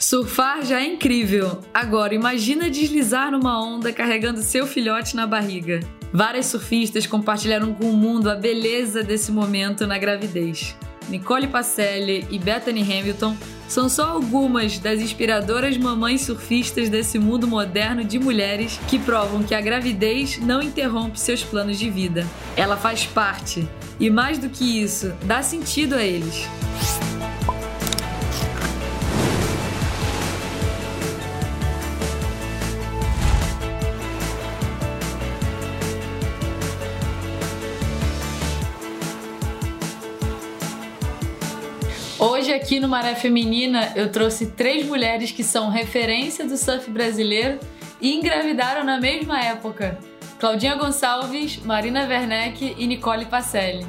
Surfar já é incrível. Agora, imagina deslizar numa onda carregando seu filhote na barriga. Várias surfistas compartilharam com o mundo a beleza desse momento na gravidez. Nicole Pacelli e Bethany Hamilton são só algumas das inspiradoras mamães surfistas desse mundo moderno de mulheres que provam que a gravidez não interrompe seus planos de vida. Ela faz parte e, mais do que isso, dá sentido a eles. Aqui no Maré Feminina eu trouxe três mulheres que são referência do surf brasileiro e engravidaram na mesma época. Claudinha Gonçalves, Marina Werneck e Nicole Pacelli.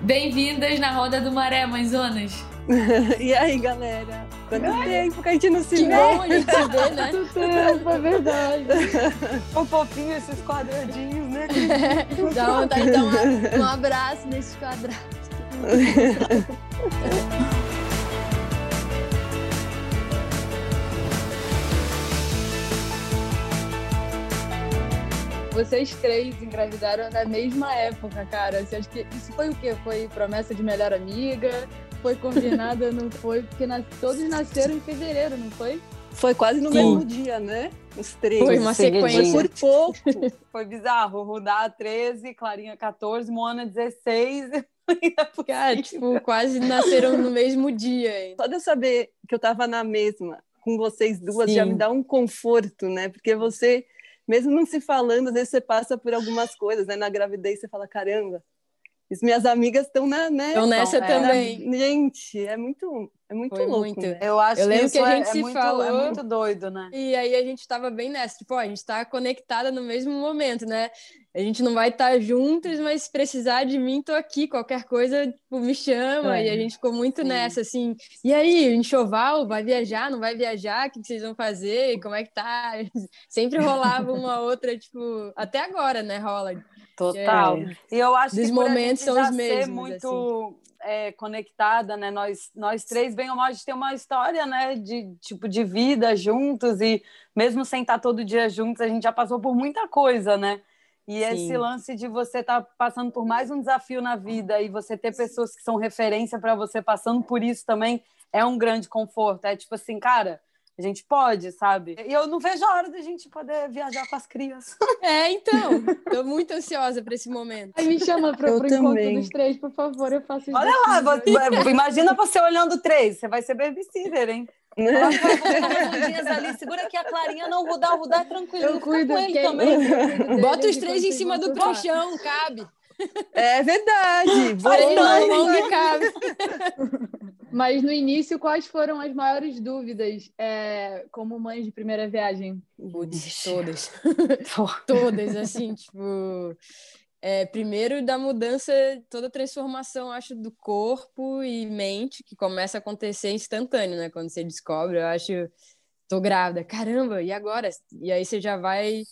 Bem-vindas na Roda do Maré, mãezonas! e aí, galera? Quanto Ai, tempo que a gente não se que vê? bom a gente se vê, né? Quanto tempo, é verdade. Um fofinho esses quadradinhos, né? Dá vontade de dar um, um abraço nesses quadrados. Vocês três engravidaram na mesma época, cara. Você acha que isso foi o quê? Foi promessa de melhor amiga? Foi combinada? não foi? Porque nas... todos nasceram em fevereiro, não foi? Foi quase no Sim. mesmo dia, né? Os três. Foi uma sequência. Por pouco. Foi bizarro. Rudá 13, Clarinha 14, Moana 16. Cara, tipo, quase nasceram no mesmo dia. Hein? Só de eu saber que eu tava na mesma com vocês duas Sim. já me dá um conforto, né? Porque você, mesmo não se falando, às vezes você passa por algumas coisas, né? Na gravidez você fala, caramba, as minhas amigas estão na, né? Estão nessa é, também. Na... Gente, é muito, é muito Foi louco. Muito. Né? Eu acho eu lembro que, que a gente é, se muito, falou. É muito doido, né? E aí a gente estava bem nessa, tipo, ó, a gente está conectada no mesmo momento, né? A gente não vai estar tá juntas, mas se precisar de mim, tô aqui. Qualquer coisa, tipo, me chama. É. E a gente ficou muito Sim. nessa, assim. E aí, enxoval, vai viajar, não vai viajar? O que vocês vão fazer? Como é que tá? Sempre rolava uma outra, tipo, até agora, né? Rola Total. É, e eu acho que momentos são os mesmos. Ser muito assim. é, conectada, né? Nós, nós três, bem ou mal, a gente tem uma história, né? De tipo de vida juntos e mesmo sem estar todo dia juntos, a gente já passou por muita coisa, né? E Sim. esse lance de você estar tá passando por mais um desafio na vida e você ter pessoas que são referência para você passando por isso também é um grande conforto. É tipo assim, cara, a gente pode, sabe? E eu não vejo a hora da gente poder viajar com as crias. É, então. Tô muito ansiosa para esse momento. Aí me chama para o encontro dos três, por favor. Eu faço isso. Olha lá, você, imagina você olhando três. Você vai ser babysitter, hein? ali, segura aqui a Clarinha, não, vou dar, vou dar tranquilo. Eu cuido com ele também. Bota os três em cima do colchão, cabe. É verdade. Vou não, cabe. Mas no início, quais foram as maiores dúvidas é, como mães de primeira viagem? Putz, todas. todas, assim, tipo. É, primeiro da mudança, toda a transformação, acho, do corpo e mente, que começa a acontecer instantâneo, né? Quando você descobre, eu acho, tô grávida, caramba, e agora? E aí você já vai.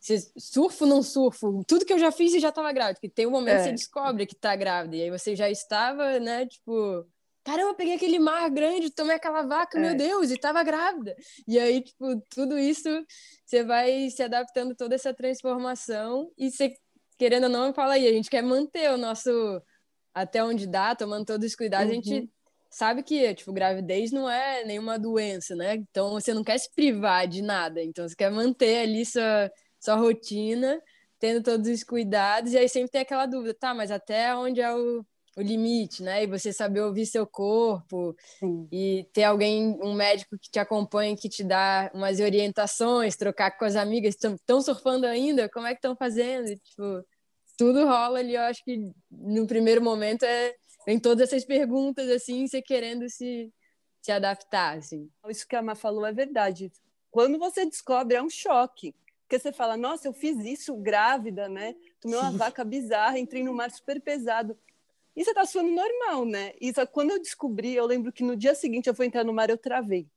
Você, surfo não surfo? Tudo que eu já fiz e já estava grávida, porque tem um momento é. que você descobre que tá grávida, e aí você já estava, né, tipo, caramba, peguei aquele mar grande, tomei aquela vaca, é. meu Deus, e tava grávida. E aí, tipo, tudo isso, você vai se adaptando toda essa transformação e você, querendo ou não, fala aí, a gente quer manter o nosso, até onde dá, tomando todos os cuidados, uhum. a gente uhum. sabe que, tipo, gravidez não é nenhuma doença, né? Então, você não quer se privar de nada, então você quer manter ali sua, sua rotina, tendo todos os cuidados, e aí sempre tem aquela dúvida, tá, mas até onde é o o limite, né? E você saber ouvir seu corpo Sim. e ter alguém, um médico que te acompanha, que te dá umas orientações, trocar com as amigas, estão surfando ainda? Como é que estão fazendo? E, tipo, tudo rola ali, eu acho que no primeiro momento é em todas essas perguntas assim, você querendo se se adaptar, assim. Isso que a Má falou é verdade. Quando você descobre é um choque, porque você fala, nossa, eu fiz isso grávida, né? Tomei uma vaca bizarra, entrei no mar super pesado. E você tá suando normal, né? E só quando eu descobri, eu lembro que no dia seguinte eu fui entrar no mar, eu travei.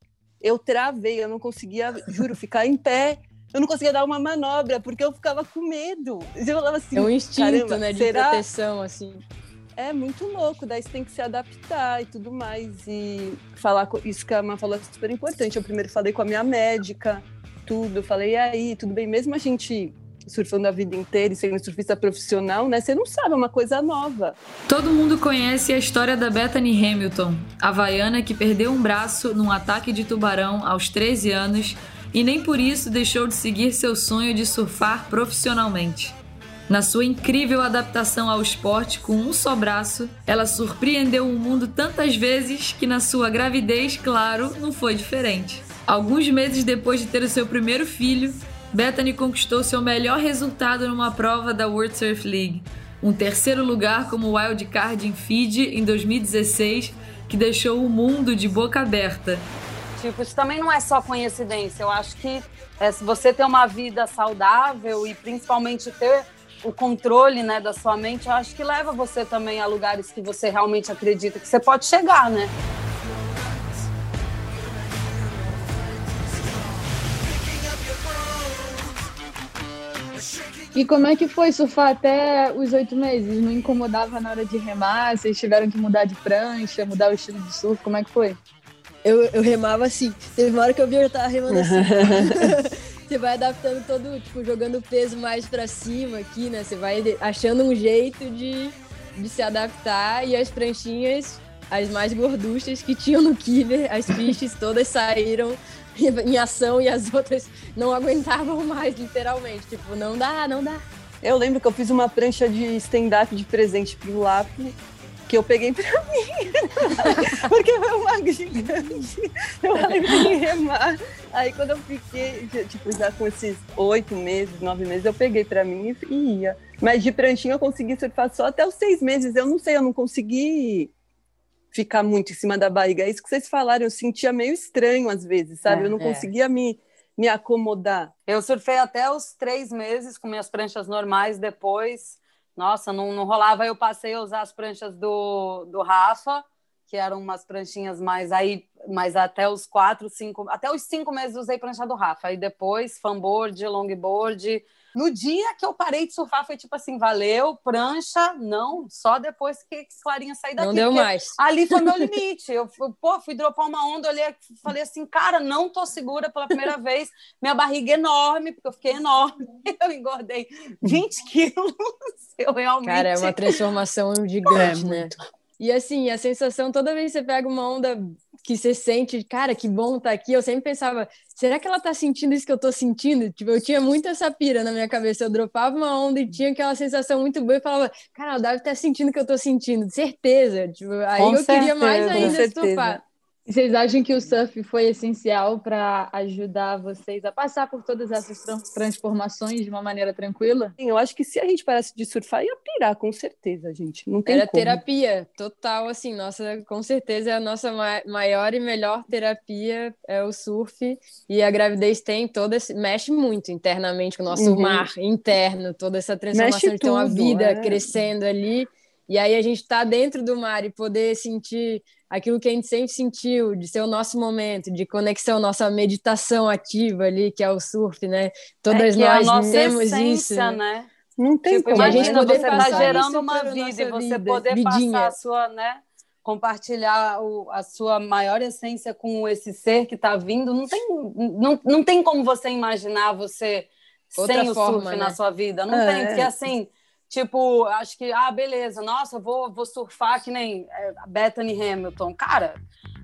Eu travei, eu não conseguia, juro, ficar em pé. Eu não conseguia dar uma manobra, porque eu ficava com medo. Eu falava assim, é um instinto, né, de será? proteção, assim. É muito louco, daí você tem que se adaptar e tudo mais. E falar isso que a Má falou é super importante. Eu primeiro falei com a minha médica, tudo. falei, e aí, tudo bem? Mesmo a gente surfando a vida inteira e sendo surfista profissional, né? Você não sabe, é uma coisa nova. Todo mundo conhece a história da Bethany Hamilton, a havaiana que perdeu um braço num ataque de tubarão aos 13 anos e nem por isso deixou de seguir seu sonho de surfar profissionalmente. Na sua incrível adaptação ao esporte com um só braço, ela surpreendeu o mundo tantas vezes que na sua gravidez, claro, não foi diferente. Alguns meses depois de ter o seu primeiro filho, Bethany conquistou seu melhor resultado numa prova da World Surf League, um terceiro lugar como wildcard em Fiji em 2016, que deixou o mundo de boca aberta. Tipo, isso também não é só coincidência. Eu acho que é, se você ter uma vida saudável e principalmente ter o controle né, da sua mente, eu acho que leva você também a lugares que você realmente acredita que você pode chegar, né? E como é que foi surfar até os oito meses? Não incomodava na hora de remar? Vocês tiveram que mudar de prancha, mudar o estilo de surf? Como é que foi? Eu, eu remava assim. Teve uma hora que eu vi eu tava remando assim. você vai adaptando todo, tipo, jogando o peso mais para cima aqui, né? Você vai achando um jeito de, de se adaptar e as pranchinhas, as mais gorduchas que tinham no killer, as fiches todas saíram em ação e as outras não aguentavam mais, literalmente. Tipo, não dá, não dá. Eu lembro que eu fiz uma prancha de stand-up de presente pro lápis que eu peguei pra mim. Porque foi uma gigante. Eu lembrei remar. Aí quando eu fiquei, tipo, já com esses oito meses, nove meses, eu peguei pra mim e ia. Mas de pranchinha eu consegui surfar só até os seis meses. Eu não sei, eu não consegui ficar muito em cima da barriga. É isso que vocês falaram, eu sentia meio estranho às vezes, sabe? É, eu não é. conseguia me, me acomodar. Eu surfei até os três meses com minhas pranchas normais, depois nossa, não, não rolava. Eu passei a usar as pranchas do, do Rafa, que eram umas pranchinhas mais aí, mas até os quatro, cinco, até os cinco meses usei prancha do Rafa. Aí depois, fanboard, longboard, no dia que eu parei de surfar, foi tipo assim: valeu, prancha, não, só depois que Clarinha sair daqui. Não deu mais. Ali foi meu limite. Eu pô, fui dropar uma onda, olhei, falei assim: cara, não tô segura pela primeira vez. Minha barriga é enorme, porque eu fiquei enorme. Eu engordei 20 quilos. Eu realmente. Cara, é uma transformação gigante, é, né? E assim, a sensação, toda vez que você pega uma onda que você sente, cara, que bom tá aqui, eu sempre pensava, será que ela tá sentindo isso que eu tô sentindo? Tipo, eu tinha muito essa pira na minha cabeça, eu dropava uma onda e tinha aquela sensação muito boa e falava, cara, ela deve estar tá sentindo o que eu tô sentindo, certeza. Tipo, aí Com eu certeza, queria mais ainda surfar. Vocês acham que o surf foi essencial para ajudar vocês a passar por todas essas transformações de uma maneira tranquila? Sim, eu acho que se a gente parasse de surfar, ia pirar, com certeza, gente. Não tem Era como. terapia, total, assim, nossa, com certeza é a nossa maior e melhor terapia é o surf. E a gravidez tem toda esse, mexe muito internamente com o nosso uhum. mar interno, toda essa transformação mexe de ter uma vida é. crescendo ali. E aí a gente está dentro do mar e poder sentir aquilo que a gente sempre sentiu, de ser o nosso momento, de conexão, nossa meditação ativa ali, que é o surf, né? Todas é nós temos essência, isso. Né? Não tem tipo, como. Imagina, a gente poder você tá gerando uma vida e você vida, poder vidinha. passar a sua, né? Compartilhar o, a sua maior essência com esse ser que está vindo, não tem, não, não tem como você imaginar você Outra sem forma, o surf né? na sua vida. Não é. tem, porque assim, Tipo, acho que, ah, beleza, nossa, vou, vou surfar que nem é, Bethany Hamilton. Cara,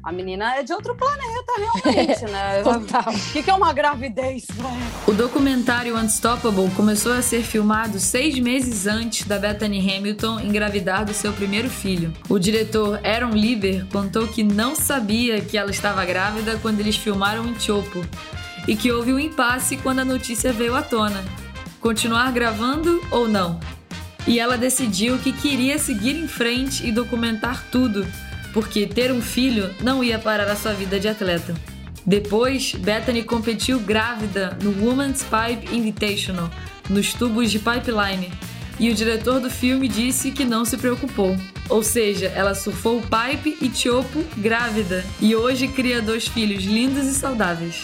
a menina é de outro planeta, realmente, né? Total. O que, que é uma gravidez, velho? O documentário Unstoppable começou a ser filmado seis meses antes da Bethany Hamilton engravidar do seu primeiro filho. O diretor Aaron Lieber contou que não sabia que ela estava grávida quando eles filmaram em Chopo e que houve um impasse quando a notícia veio à tona. Continuar gravando ou não? E ela decidiu que queria seguir em frente e documentar tudo, porque ter um filho não ia parar a sua vida de atleta. Depois, Bethany competiu grávida no Women's Pipe Invitational, nos tubos de pipeline, e o diretor do filme disse que não se preocupou. Ou seja, ela surfou pipe e chopo grávida e hoje cria dois filhos lindos e saudáveis.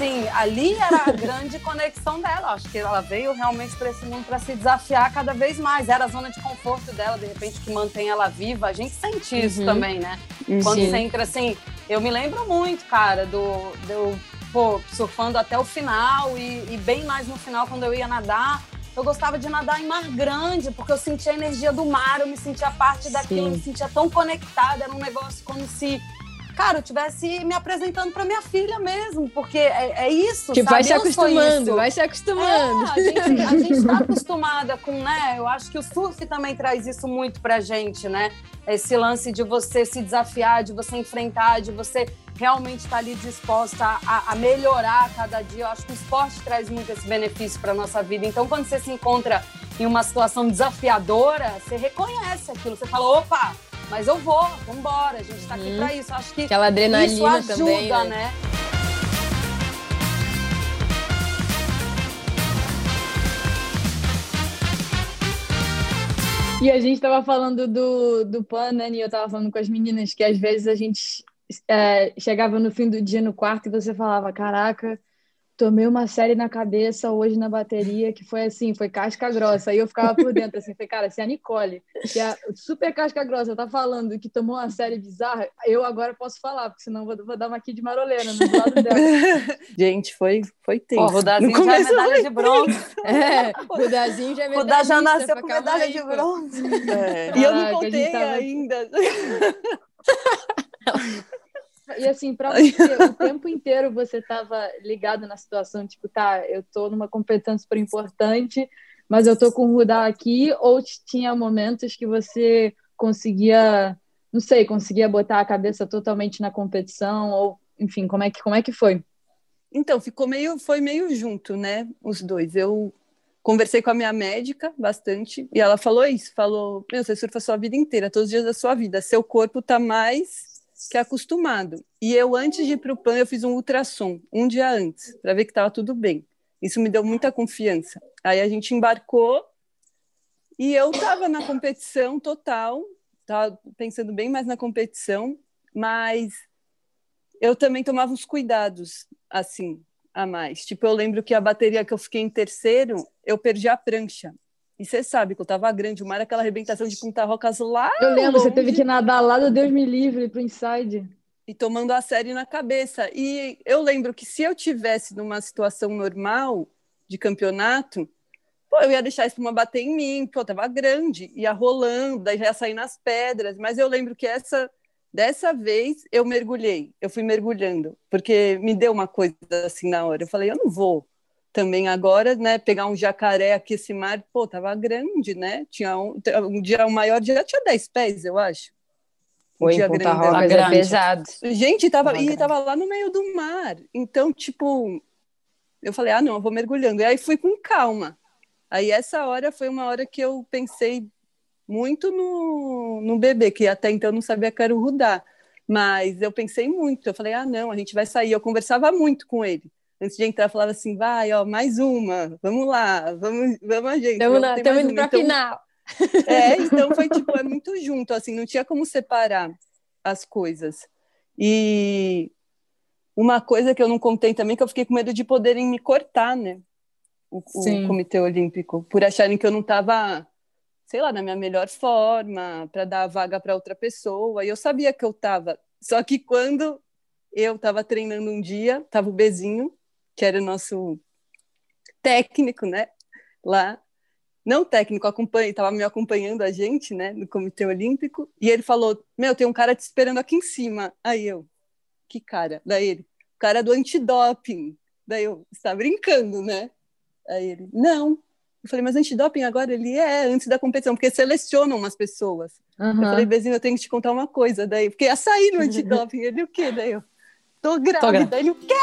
Assim, ali era a grande conexão dela. Acho que ela veio realmente para esse mundo para se desafiar cada vez mais. Era a zona de conforto dela, de repente, que mantém ela viva. A gente sente isso uhum. também, né? Uhum. Quando você entra assim. Eu me lembro muito, cara, do, do pô, surfando até o final e, e bem mais no final, quando eu ia nadar eu gostava de nadar em mar grande, porque eu sentia a energia do mar, eu me sentia parte daquilo, eu me sentia tão conectada, era um negócio como se cara, eu tivesse me apresentando para minha filha mesmo, porque é, é isso. Tipo, vai se acostumando, vai se acostumando. É, a, gente, a gente tá acostumada com, né? Eu acho que o surf também traz isso muito pra gente, né? Esse lance de você se desafiar, de você enfrentar, de você realmente estar tá ali disposta a, a, melhorar cada dia. Eu acho que o esporte traz muito esse benefício para nossa vida. Então, quando você se encontra em uma situação desafiadora, você reconhece aquilo. Você fala, opa, mas eu vou, vambora, a gente tá aqui para isso. Acho que Aquela adrenalina isso ajuda, também, né? né? E a gente estava falando do, do PAN, né? E eu estava falando com as meninas que às vezes a gente é, chegava no fim do dia no quarto e você falava: Caraca, tomei uma série na cabeça hoje na bateria que foi assim, foi casca grossa. Aí eu ficava por dentro assim, falei, cara, se a Nicole, que é super casca grossa, tá falando que tomou uma série bizarra, eu agora posso falar, porque senão vou, vou dar uma aqui de marolena no lado dela. Gente, foi, foi tenso. Pô, Rudazinho já é medalha de bronze. É, Rudazinho já é medalha Rudá já nasceu com medalha aí, de bronze. É. E eu não contei tava... ainda. E assim, para você, o tempo inteiro você estava ligado na situação, tipo, tá, eu tô numa competição super importante, mas eu tô com o Rudá aqui, ou tinha momentos que você conseguia, não sei, conseguia botar a cabeça totalmente na competição, ou enfim, como é que, como é que foi? Então, ficou meio, foi meio junto, né, os dois. Eu conversei com a minha médica bastante, e ela falou isso, falou, meu, você surfa a sua vida inteira, todos os dias da sua vida, seu corpo tá mais que é acostumado. E eu, antes de ir para o PAN, eu fiz um ultrassom, um dia antes, para ver que estava tudo bem. Isso me deu muita confiança. Aí a gente embarcou e eu estava na competição total, estava pensando bem mais na competição, mas eu também tomava uns cuidados, assim, a mais. Tipo, eu lembro que a bateria que eu fiquei em terceiro, eu perdi a prancha. E você sabe que eu tava grande, o mar aquela arrebentação de Punta Rocas lá. Eu lembro, longe, você teve que nadar lá do Deus me livre pro inside. E tomando a série na cabeça. E eu lembro que se eu tivesse numa situação normal de campeonato, pô, eu ia deixar a espuma bater em mim, pô, eu tava grande, ia rolando, daí já ia sair nas pedras. Mas eu lembro que essa dessa vez eu mergulhei, eu fui mergulhando, porque me deu uma coisa assim na hora. Eu falei, eu não vou também agora, né, pegar um jacaré aqui, esse mar, pô, tava grande, né? Tinha um, um dia, o maior dia tinha 10 pés, eu acho. Um Foi dia grande, é pesado. Gente, tava, e tava lá no meio do mar. Então, tipo, eu falei, ah, não, eu vou mergulhando. E aí fui com calma. Aí essa hora foi uma hora que eu pensei muito no, no bebê, que até então eu não sabia que era o Rudá. Mas eu pensei muito, eu falei, ah, não, a gente vai sair. Eu conversava muito com ele antes de entrar, falava assim, vai, ó, mais uma, vamos lá, vamos, vamos a gente. Estamos indo para então, final. É, então foi tipo, é muito junto, assim, não tinha como separar as coisas. E uma coisa que eu não contei também, que eu fiquei com medo de poderem me cortar, né? O, o Comitê Olímpico, por acharem que eu não estava, sei lá, na minha melhor forma, para dar a vaga para outra pessoa. E eu sabia que eu estava. Só que quando eu estava treinando um dia, estava o Bezinho, que era o nosso técnico, né? Lá, não técnico, estava me acompanhando a gente, né, no Comitê Olímpico, e ele falou: Meu, tem um cara te esperando aqui em cima. Aí eu, que cara? Daí ele, o cara do antidoping. Daí eu, está brincando, né? Aí ele, não. Eu falei, mas antidoping agora ele é antes da competição, porque selecionam umas pessoas. Uhum. Eu falei, Bezinho, eu tenho que te contar uma coisa. Daí, porque ia sair no antidoping. ele, o quê? Daí eu, tô grávida. Tô grávida. Ele, o quê?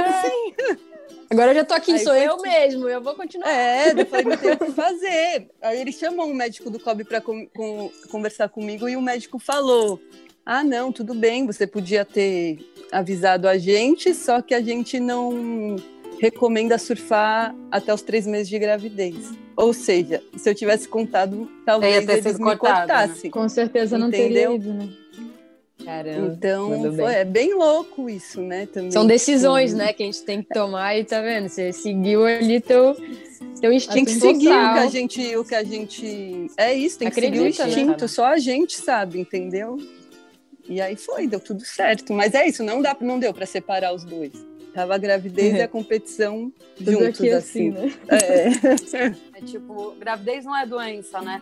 assim? Agora eu já tô aqui, aí sou eu mesmo, eu vou continuar. É, depois não tem o que fazer. Aí ele chamou um médico do COB para com, com, conversar comigo e o médico falou: Ah, não, tudo bem, você podia ter avisado a gente, só que a gente não recomenda surfar até os três meses de gravidez. Ou seja, se eu tivesse contado, talvez eles me cortassem. Né? Com certeza não Entendeu? teria ido, né? Caramba, então foi, é bem louco isso, né? Também. São decisões, Sim. né, que a gente tem que tomar e tá vendo? Você seguiu ali teu, teu instinto. Tem que seguir o que a gente. O que a gente... É isso, tem que Acredita, seguir o né? instinto, né? só a gente sabe, entendeu? E aí foi, deu tudo certo. Mas é isso, não, dá, não deu para separar os dois. Tava a gravidez e a competição juntos, assim. assim. né? É. é tipo, gravidez não é doença, né?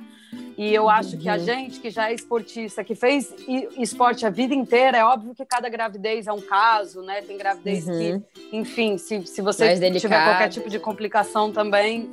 E eu acho que a gente que já é esportista, que fez esporte a vida inteira, é óbvio que cada gravidez é um caso, né? Tem gravidez uhum. que, enfim, se, se você tiver qualquer tipo de complicação também,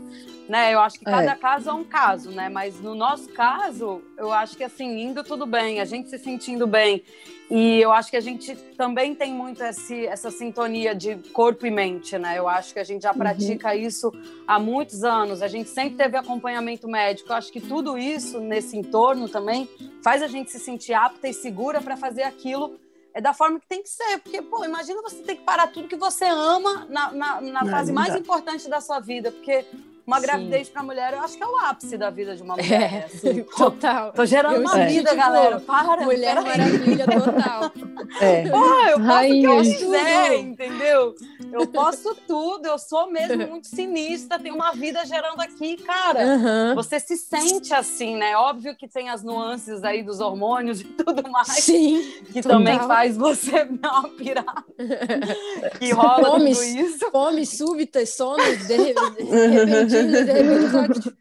né? Eu acho que cada é. caso é um caso, né? Mas no nosso caso, eu acho que assim, indo tudo bem, a gente se sentindo bem. E eu acho que a gente também tem muito esse, essa sintonia de corpo e mente, né? Eu acho que a gente já uhum. pratica uhum. isso há muitos anos. A gente sempre teve acompanhamento médico. Eu acho que tudo isso nesse entorno também faz a gente se sentir apta e segura para fazer aquilo é da forma que tem que ser. Porque, pô, imagina você ter que parar tudo que você ama na, na, na fase mais importante da sua vida. Porque uma Sim. gravidez para mulher, eu acho que é o ápice da vida de uma mulher. É, assim. total. Tô gerando eu uma vida, tipo, galera. Para. Mulher maravilha total. É. Pô, eu posso o que eu quiser, entendeu? Eu posso tudo, eu sou mesmo muito sinistra, tenho uma vida gerando aqui, cara. Uhum. Você se sente assim, né? Óbvio que tem as nuances aí dos hormônios e tudo mais. Sim. Que total. também faz você dar uma pirada. que rola tudo isso. Fome súbita, sono, de, de repente de repente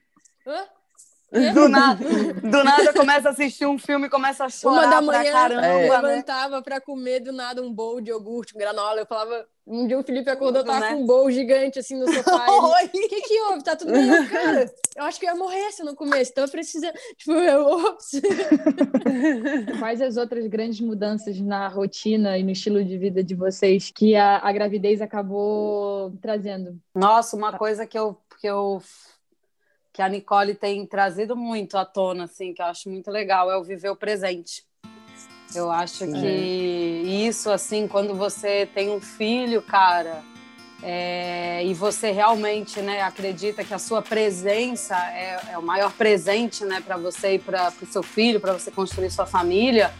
Hã? Do nada, do nada começa a assistir um filme e começa a chorar Uma da manhã, caramba, eu né? levantava né? para comer do nada um bowl de iogurte, um granola. Eu falava, um dia o Felipe acordou, tava né? com um bowl gigante assim no sofá. O que que houve? Tá tudo bem? Cara, eu acho que eu ia morrer se não comesse, então eu preciso... Tipo, eu, ops. Quais as outras grandes mudanças na rotina e no estilo de vida de vocês que a, a gravidez acabou trazendo? Nossa, uma coisa que eu, que eu que a Nicole tem trazido muito à tona, assim, que eu acho muito legal, é o viver o presente. Eu acho Sim. que isso, assim, quando você tem um filho, cara, é, e você realmente né, acredita que a sua presença é, é o maior presente né, para você e para o seu filho, para você construir sua família,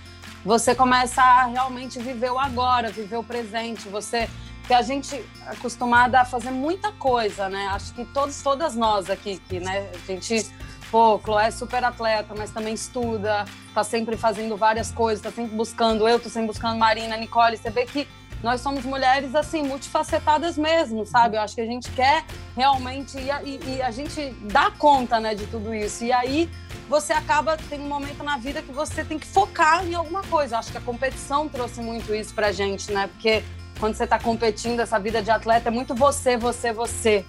você começa a realmente viver o agora, viver o presente. Você que a gente é acostumada a fazer muita coisa, né? Acho que todos, todas nós aqui, que, né? A gente, pô, Chloé é super atleta, mas também estuda, tá sempre fazendo várias coisas, tá sempre buscando, eu tô sempre buscando Marina, Nicole, você vê que nós somos mulheres, assim, multifacetadas mesmo, sabe? Eu acho que a gente quer realmente, e a, e, e a gente dá conta, né, de tudo isso. E aí, você acaba, tem um momento na vida que você tem que focar em alguma coisa. Acho que a competição trouxe muito isso pra gente, né? Porque quando você está competindo, essa vida de atleta é muito você, você, você.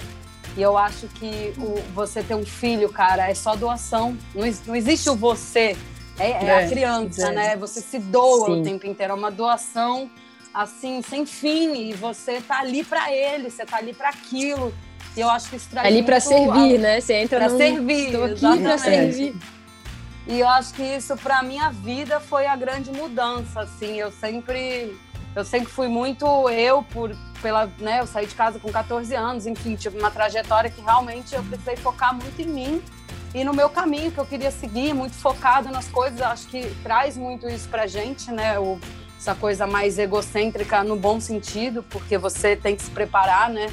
E eu acho que o, você ter um filho, cara, é só doação. Não, não existe o você. É, é, é a criança, é. né? Você se doa Sim. o tempo inteiro. É uma doação, assim, sem fim. E você tá ali para ele, você tá ali para aquilo. E eu acho que isso traz Ali para servir, a... né? Você entra para num... servir. Estou aqui para servir. E eu acho que isso, para minha vida, foi a grande mudança, assim. Eu sempre eu sempre fui muito eu por pela, né, eu saí de casa com 14 anos, enfim, tive uma trajetória que realmente eu precisei focar muito em mim e no meu caminho que eu queria seguir, muito focado nas coisas, acho que traz muito isso pra gente, né, o, essa coisa mais egocêntrica no bom sentido, porque você tem que se preparar, né,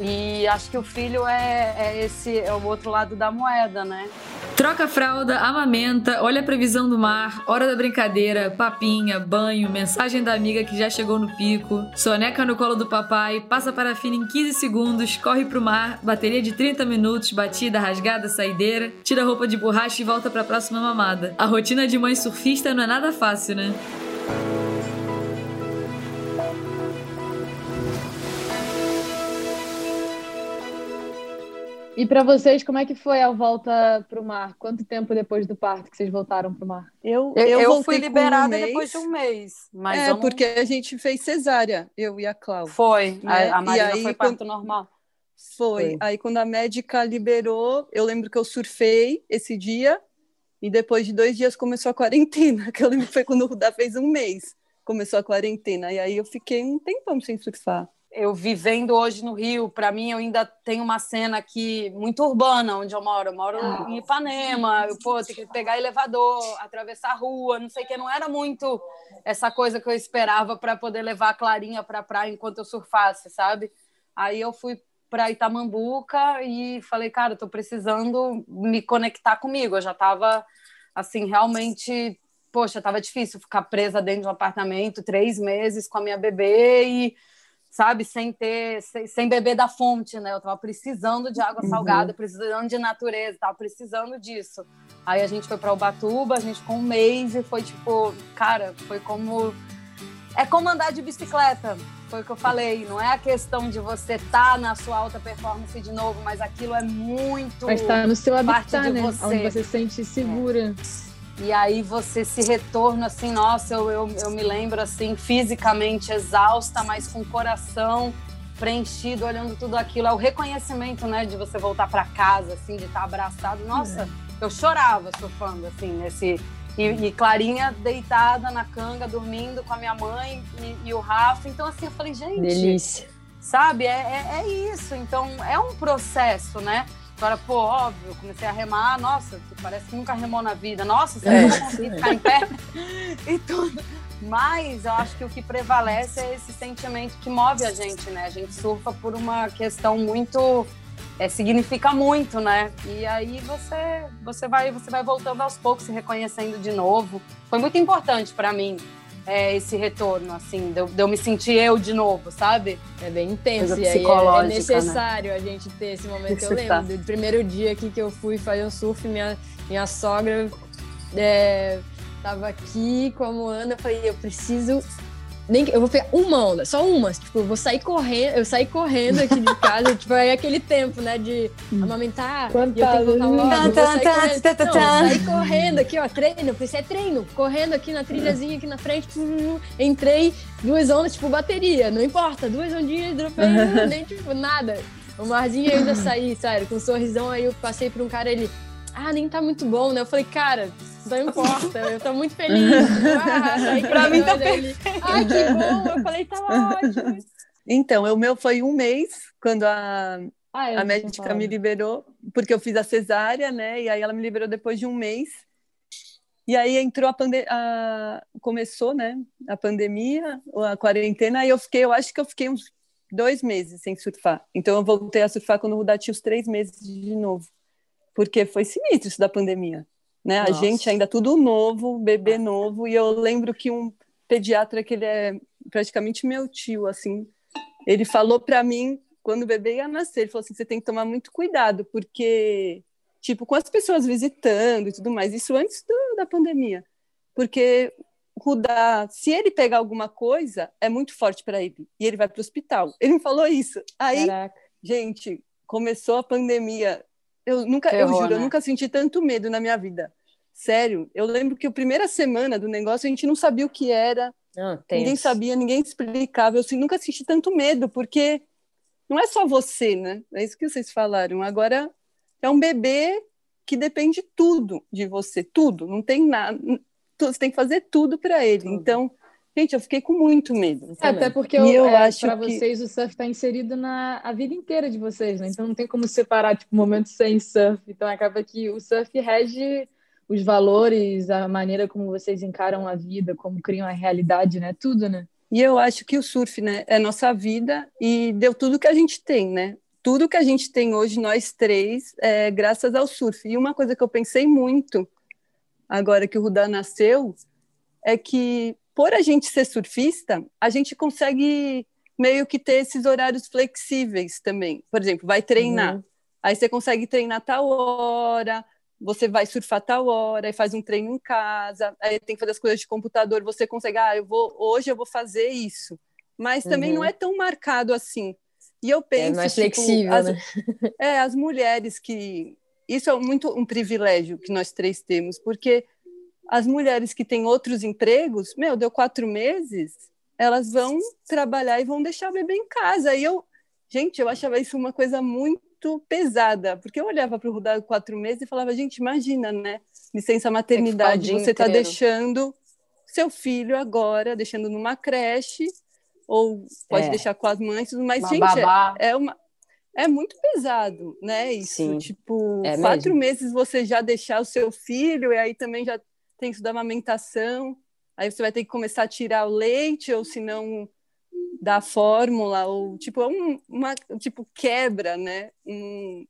e acho que o filho é, é esse é o outro lado da moeda, né? Troca fralda, amamenta, olha a previsão do mar, hora da brincadeira, papinha, banho, mensagem da amiga que já chegou no pico, soneca no colo do papai, passa parafina em 15 segundos, corre pro mar, bateria de 30 minutos, batida, rasgada, saideira, tira a roupa de borracha e volta pra próxima mamada. A rotina de mãe surfista não é nada fácil, né? E para vocês, como é que foi a volta para o mar? Quanto tempo depois do parto que vocês voltaram para o mar? Eu, eu, eu fui liberada um depois de um mês. Mas é, não... porque a gente fez cesárea, eu e a Cláudia. Foi, né? a, a Marina aí, foi parto quando... normal. Foi. foi. Aí quando a médica liberou, eu lembro que eu surfei esse dia e depois de dois dias começou a quarentena, que eu lembro que foi quando o Rudá fez um mês, começou a quarentena. E aí eu fiquei um tempão sem surfar. Eu vivendo hoje no Rio, para mim eu ainda tenho uma cena aqui muito urbana onde eu moro. Eu moro ah. em Ipanema, eu pô, tenho que pegar elevador, atravessar a rua, não sei o que, não era muito essa coisa que eu esperava para poder levar a Clarinha para a praia enquanto eu surfasse, sabe? Aí eu fui para Itamambuca e falei, cara, estou precisando me conectar comigo. Eu já estava assim realmente poxa, estava difícil ficar presa dentro de um apartamento três meses com a minha bebê e sabe, sem ter, sem, sem, beber da fonte, né? Eu tava precisando de água uhum. salgada, precisando de natureza, tava precisando disso. Aí a gente foi para Ubatuba, a gente com um mês e foi tipo, cara, foi como é como andar de bicicleta. Foi o que eu falei, não é a questão de você estar tá na sua alta performance de novo, mas aquilo é muito Mas tá no seu habitat, né? Você. Onde você se sente segura. É. E aí você se retorna assim, nossa, eu, eu, eu me lembro assim, fisicamente exausta, mas com o coração preenchido, olhando tudo aquilo. É o reconhecimento, né, de você voltar para casa, assim, de estar abraçado. Nossa, é. eu chorava surfando, assim, nesse. E, e, Clarinha deitada na canga, dormindo com a minha mãe e, e o Rafa. Então, assim, eu falei, gente. Delícia. Sabe? É, é, é isso. Então, é um processo, né? Agora, pô, óbvio, comecei a remar, nossa, parece que nunca remou na vida. Nossa, você é, não ficar em pé e tudo. Mas eu acho que o que prevalece é esse sentimento que move a gente, né? A gente surfa por uma questão muito é, significa muito, né? E aí você você vai você vai voltando aos poucos, se reconhecendo de novo. Foi muito importante para mim é, esse retorno, assim, de eu, de eu, me sentir eu de novo, sabe? É bem intenso, e aí é, é né? necessário né? a gente ter esse momento. Eu lembro do primeiro dia aqui que eu fui fazer um surf, minha, minha sogra é, tava aqui com a Moana, eu falei, eu preciso nem eu vou pegar uma onda, só uma. Tipo, eu vou sair correndo, eu saí correndo aqui de casa, tipo, é aquele tempo, né, de amamentar. Quantas? E eu tenho que voltar logo, vou sair correndo. aqui, ó, treino, eu pensei, é treino, correndo aqui na trilhazinha aqui na frente, entrei, duas ondas, tipo, bateria, não importa, duas ondinhas, dropei, nem, tipo, nada. O marzinho ainda saí, sério, com um sorrisão, aí eu passei por um cara, ele, ah, nem tá muito bom, né? Eu falei, cara, não importa, eu tô muito feliz. Ah, pra mim tá perfeito. Ah, que bom, eu falei, tá ótimo. Então, o meu foi um mês, quando a, ah, a médica me liberou, porque eu fiz a cesárea, né? E aí ela me liberou depois de um mês. E aí entrou a pandemia, começou, né? A pandemia, a quarentena, e eu fiquei, eu acho que eu fiquei uns dois meses sem surfar. Então eu voltei a surfar quando o Rudá tinha os três meses de novo porque foi sinistro isso da pandemia, né? Nossa. A gente ainda tudo novo, bebê novo, e eu lembro que um pediatra que ele é praticamente meu tio, assim, ele falou para mim quando o bebê ia nascer, ele falou assim, você tem que tomar muito cuidado, porque tipo com as pessoas visitando e tudo mais, isso antes do, da pandemia, porque Rudá, se ele pegar alguma coisa, é muito forte para ele e ele vai para o hospital. Ele me falou isso. Aí, Caraca. gente, começou a pandemia, eu nunca, Terror, eu juro, né? eu nunca senti tanto medo na minha vida. Sério, eu lembro que a primeira semana do negócio a gente não sabia o que era, ah, ninguém sabia, ninguém explicava. Eu assim, nunca senti tanto medo, porque não é só você, né? É isso que vocês falaram. Agora é um bebê que depende tudo de você, tudo. Não tem nada, você tem que fazer tudo para ele. Tudo. Então Gente, eu fiquei com muito medo. É, até porque eu, eu é, para que... vocês o surf está inserido na a vida inteira de vocês, né? Então não tem como separar tipo momentos sem surf. Então acaba que o surf rege os valores, a maneira como vocês encaram a vida, como criam a realidade, né? Tudo, né? E eu acho que o surf, né, é nossa vida e deu tudo que a gente tem, né? Tudo que a gente tem hoje, nós três, é graças ao surf. E uma coisa que eu pensei muito agora que o Rudá nasceu é que por a gente ser surfista, a gente consegue meio que ter esses horários flexíveis também. Por exemplo, vai treinar. Uhum. Aí você consegue treinar tal hora, você vai surfar tal hora, e faz um treino em casa, aí tem que fazer as coisas de computador, você consegue, ah, eu vou, hoje eu vou fazer isso. Mas também uhum. não é tão marcado assim. E eu é penso. É mais tipo, flexível, as, né? É, as mulheres que. Isso é muito um privilégio que nós três temos, porque as mulheres que têm outros empregos, meu, deu quatro meses, elas vão trabalhar e vão deixar o bebê em casa. E eu, gente, eu achava isso uma coisa muito pesada, porque eu olhava para o Rudá quatro meses e falava, gente, imagina, né? Licença maternidade, você está deixando seu filho agora, deixando numa creche, ou pode é. deixar com as mães, mas, uma gente, é, é, uma, é muito pesado, né? Isso, Sim. tipo, é quatro mesmo. meses você já deixar o seu filho, e aí também já tem isso da amamentação, aí você vai ter que começar a tirar o leite, ou se não da fórmula, ou tipo, é um, uma tipo, quebra, né? Um,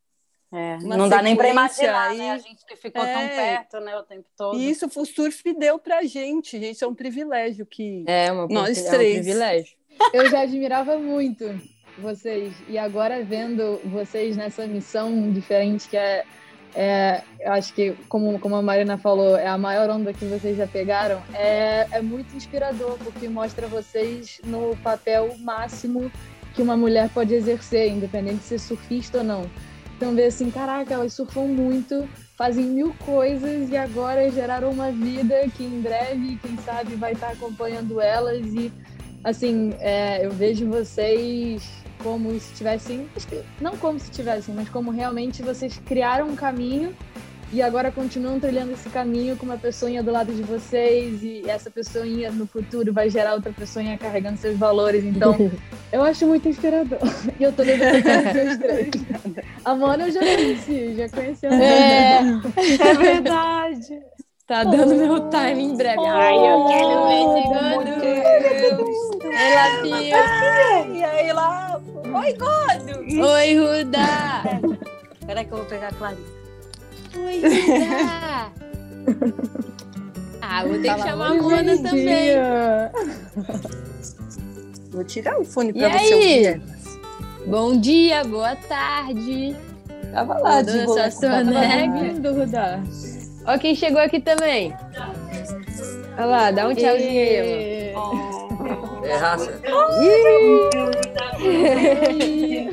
é, não dá nem para imaginar, né? A gente que ficou é, tão perto, né, o tempo todo. E isso o surf deu pra gente, gente, é um privilégio que é uma, nós três. É um privilégio. Eu já admirava muito vocês e agora vendo vocês nessa missão diferente que é, é eu acho que como como a Marina falou é a maior onda que vocês já pegaram. É, é muito inspirador porque mostra vocês no papel máximo que uma mulher pode exercer independente de ser surfista ou não. Então ver assim caraca elas surfam muito fazem mil coisas e agora geraram uma vida que em breve quem sabe vai estar acompanhando elas e assim é, eu vejo vocês como se tivessem, não como se tivessem, mas como realmente vocês criaram um caminho e agora continuam trilhando esse caminho com uma pessoinha do lado de vocês e essa pessoinha no futuro vai gerar outra pessoinha carregando seus valores. Então, eu acho muito inspirador. E eu tô levando os três. A Mona eu já conheci, já conheci a É, é verdade. Tá dando meu time em breve. Ai, eu quero ver esse Oi, Lapinha. E aí, lá? Oi, Gordo. Oi, Ruda. Peraí que eu vou pegar a Clarice. Oi, Ruda. ah, vou ter que chamar a Mona também. Vou tirar o fone pra e você aí? ouvir. Bom dia, boa tarde. Tava lá, de boa. Sonegue. do Ruda. Ó quem chegou aqui também. Olha lá, dá um tchauzinho aí, oh. É raça.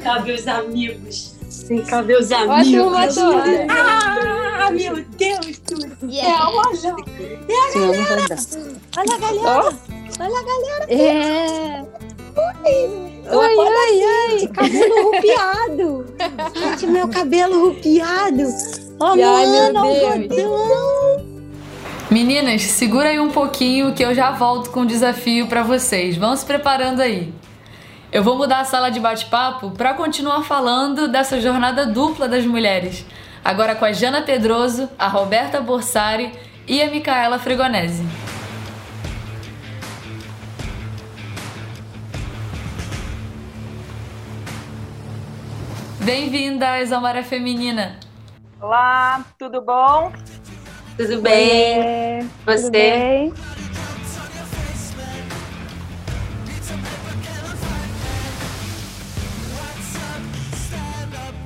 Cadê os amigos? Sim, cadê os amigos? Ó, turma Ah, meu Deus, tudo. Yeah. É, olha. É a galera. Olha a galera. Oh. Olha a galera. É. Oi. Oi, oi, oi. Cabelo rupiado. Gente, meu cabelo rupiado. Oh, Ai, meu Meninas, segura aí um pouquinho que eu já volto com o um desafio para vocês. Vão se preparando aí. Eu vou mudar a sala de bate-papo para continuar falando dessa jornada dupla das mulheres. Agora com a Jana Pedroso, a Roberta Borsari e a Micaela Fregonese. Bem-vindas ao Maré Feminina! Olá, tudo bom? Tudo bem? Você? Tudo bem?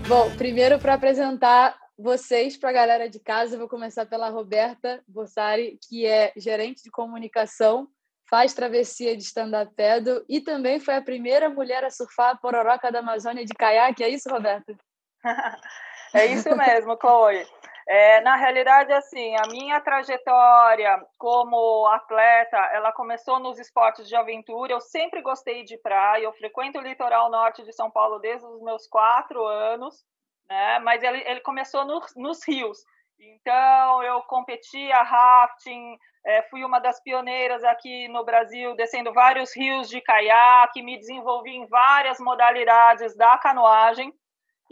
Bom, primeiro para apresentar vocês para a galera de casa, vou começar pela Roberta Bossari, que é gerente de comunicação, faz travessia de stand-up paddle e também foi a primeira mulher a surfar a pororoca da Amazônia de caiaque. É isso, Roberta? É isso mesmo, Chloe. É, na realidade, assim, a minha trajetória como atleta, ela começou nos esportes de aventura. Eu sempre gostei de praia. Eu frequento o litoral norte de São Paulo desde os meus quatro anos, né? Mas ele, ele começou no, nos rios. Então, eu competia rafting, é, fui uma das pioneiras aqui no Brasil, descendo vários rios de caiaque, me desenvolvi em várias modalidades da canoagem.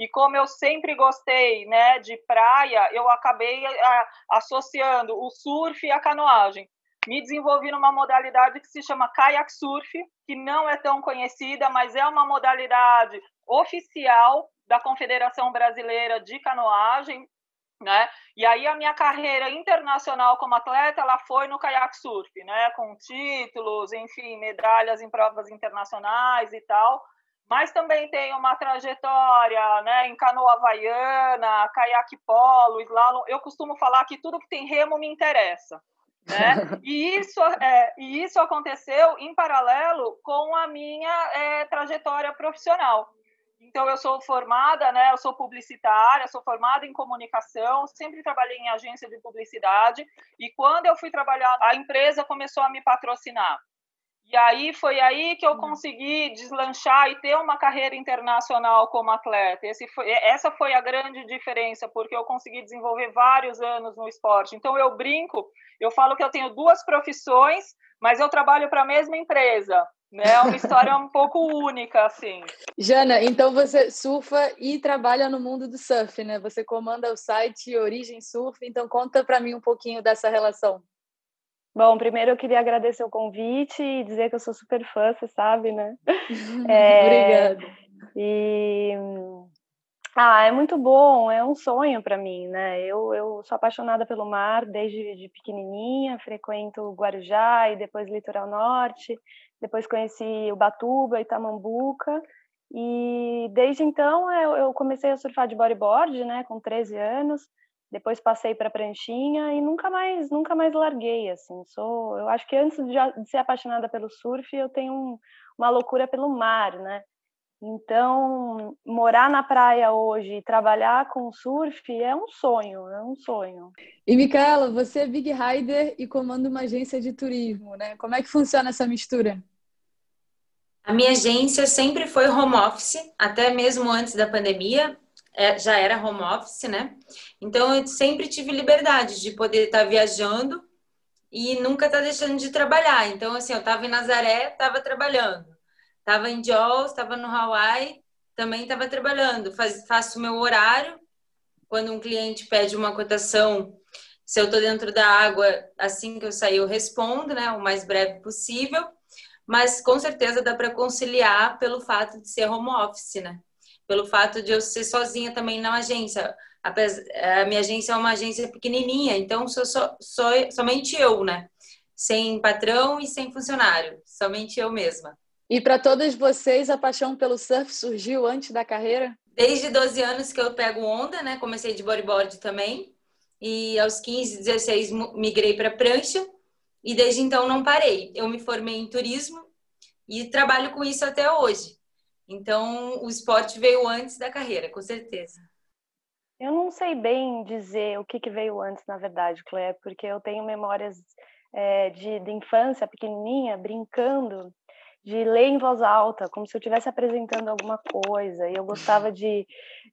E como eu sempre gostei né, de praia, eu acabei a, associando o surf e a canoagem. Me desenvolvi numa modalidade que se chama kayak surf, que não é tão conhecida, mas é uma modalidade oficial da Confederação Brasileira de Canoagem, né? E aí a minha carreira internacional como atleta, ela foi no kayak surf, né? Com títulos, enfim, medalhas em provas internacionais e tal mas também tem uma trajetória né, em canoa havaiana, caiaque polo, slalom. Eu costumo falar que tudo que tem remo me interessa. Né? E, isso, é, e isso aconteceu em paralelo com a minha é, trajetória profissional. Então, eu sou formada, né, eu sou publicitária, sou formada em comunicação, sempre trabalhei em agência de publicidade, e quando eu fui trabalhar, a empresa começou a me patrocinar. E aí foi aí que eu consegui deslanchar e ter uma carreira internacional como atleta. Foi, essa foi a grande diferença, porque eu consegui desenvolver vários anos no esporte. Então eu brinco, eu falo que eu tenho duas profissões, mas eu trabalho para a mesma empresa. É uma história um pouco única, assim. Jana, então você surfa e trabalha no mundo do surf, né? Você comanda o site Origem Surf, então conta para mim um pouquinho dessa relação. Bom, primeiro eu queria agradecer o convite e dizer que eu sou super fã, você sabe, né? é, Obrigada. E ah, é muito bom, é um sonho para mim, né? Eu, eu sou apaixonada pelo mar desde de pequenininha, frequento Guarujá e depois Litoral Norte, depois conheci Ubatuba, Itamambuca, e desde então eu, eu comecei a surfar de bodyboard, né, com 13 anos, depois passei para pranchinha e nunca mais, nunca mais larguei, assim, sou, eu acho que antes de, de ser apaixonada pelo surf, eu tenho um, uma loucura pelo mar, né? Então, morar na praia hoje e trabalhar com surf é um sonho, é um sonho. E, Micaela, você é Big Rider e comanda uma agência de turismo, né? Como é que funciona essa mistura? A minha agência sempre foi home office, até mesmo antes da pandemia, é, já era home office, né? Então, eu sempre tive liberdade de poder estar viajando e nunca estar deixando de trabalhar. Então, assim, eu estava em Nazaré, estava trabalhando Estava em Jaws, estava no Hawaii, também estava trabalhando. Faz, faço meu horário. Quando um cliente pede uma cotação, se eu estou dentro da água, assim que eu sair, eu respondo, né? O mais breve possível. Mas com certeza dá para conciliar pelo fato de ser home office, né? Pelo fato de eu ser sozinha também na agência. A minha agência é uma agência pequenininha, então sou, sou, sou somente eu, né? Sem patrão e sem funcionário, somente eu mesma. E para todas vocês, a paixão pelo surf surgiu antes da carreira? Desde 12 anos que eu pego onda, né? Comecei de bodyboard também. E aos 15, 16 migrei para prancha. E desde então não parei. Eu me formei em turismo e trabalho com isso até hoje. Então o esporte veio antes da carreira, com certeza. Eu não sei bem dizer o que, que veio antes, na verdade, Clé, porque eu tenho memórias é, de, de infância pequenininha, brincando de ler em voz alta, como se eu estivesse apresentando alguma coisa, e eu gostava de,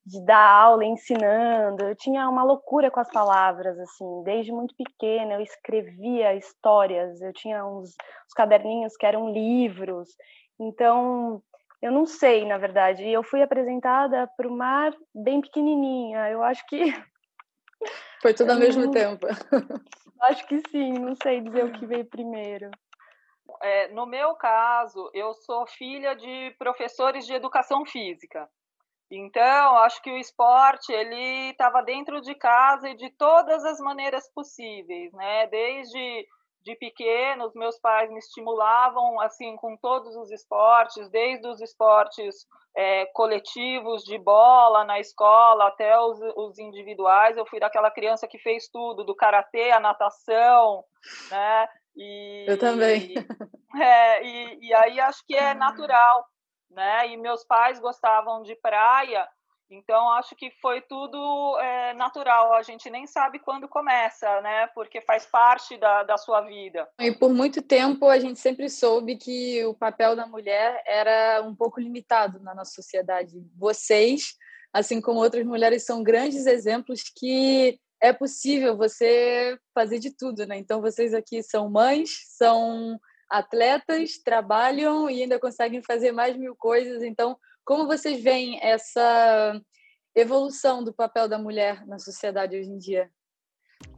de dar aula ensinando. Eu tinha uma loucura com as palavras, assim, desde muito pequena eu escrevia histórias, eu tinha uns, uns caderninhos que eram livros. Então, eu não sei, na verdade. E eu fui apresentada para o mar bem pequenininha. Eu acho que. Foi tudo ao mesmo tempo. Acho que sim, não sei dizer o que veio primeiro. É, no meu caso, eu sou filha de professores de educação física. Então, acho que o esporte ele estava dentro de casa e de todas as maneiras possíveis, né? Desde de pequenos, meus pais me estimulavam assim com todos os esportes, desde os esportes é, coletivos de bola na escola até os, os, individuais. Eu fui daquela criança que fez tudo, do karatê, a natação, né? E, eu também. É, e, e aí acho que é natural, né? E meus pais gostavam de praia, então acho que foi tudo é, natural. A gente nem sabe quando começa, né? Porque faz parte da, da sua vida. E por muito tempo a gente sempre soube que o papel da mulher era um pouco limitado na nossa sociedade. Vocês, assim como outras mulheres, são grandes exemplos que é possível você fazer de tudo, né? Então vocês aqui são mães, são atletas, trabalham e ainda conseguem fazer mais mil coisas. Então, como vocês veem essa evolução do papel da mulher na sociedade hoje em dia?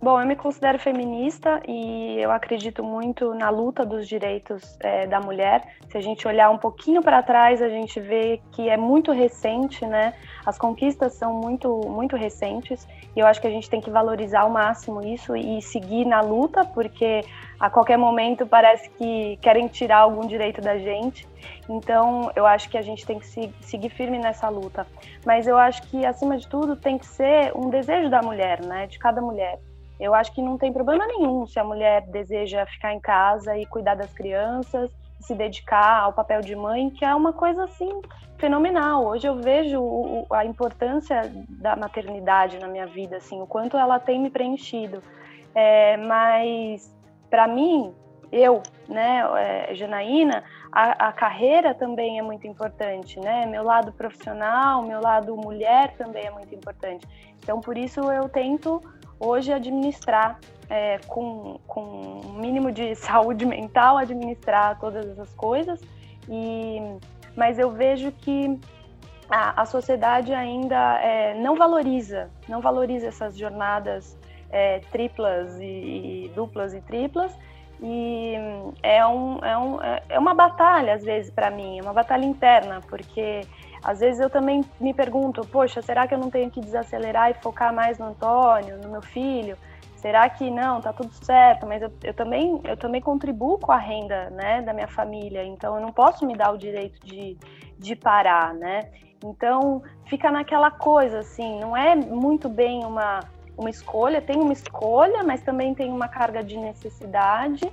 Bom, eu me considero feminista e eu acredito muito na luta dos direitos é, da mulher. Se a gente olhar um pouquinho para trás, a gente vê que é muito recente, né? As conquistas são muito, muito recentes e eu acho que a gente tem que valorizar ao máximo isso e seguir na luta, porque a qualquer momento parece que querem tirar algum direito da gente. Então, eu acho que a gente tem que seguir firme nessa luta. Mas eu acho que, acima de tudo, tem que ser um desejo da mulher, né? De cada mulher. Eu acho que não tem problema nenhum se a mulher deseja ficar em casa e cuidar das crianças, se dedicar ao papel de mãe, que é uma coisa assim fenomenal. Hoje eu vejo a importância da maternidade na minha vida, assim, o quanto ela tem me preenchido. É, mas para mim, eu, né, é, Janaína, a, a, carreira também é muito importante, né? Meu lado profissional, meu lado mulher também é muito importante. Então, por isso eu tento hoje administrar é, com, com um mínimo de saúde mental, administrar todas essas coisas E, mas eu vejo que a, a sociedade ainda é, não valoriza, não valoriza essas jornadas é, triplas e, e, duplas e triplas. E é, um, é, um, é uma batalha, às vezes, para mim, é uma batalha interna, porque às vezes eu também me pergunto, poxa, será que eu não tenho que desacelerar e focar mais no Antônio, no meu filho? Será que não, tá tudo certo? Mas eu, eu também eu também contribuo com a renda, né, da minha família, então eu não posso me dar o direito de, de parar, né? Então fica naquela coisa assim, não é muito bem uma uma escolha, tem uma escolha, mas também tem uma carga de necessidade.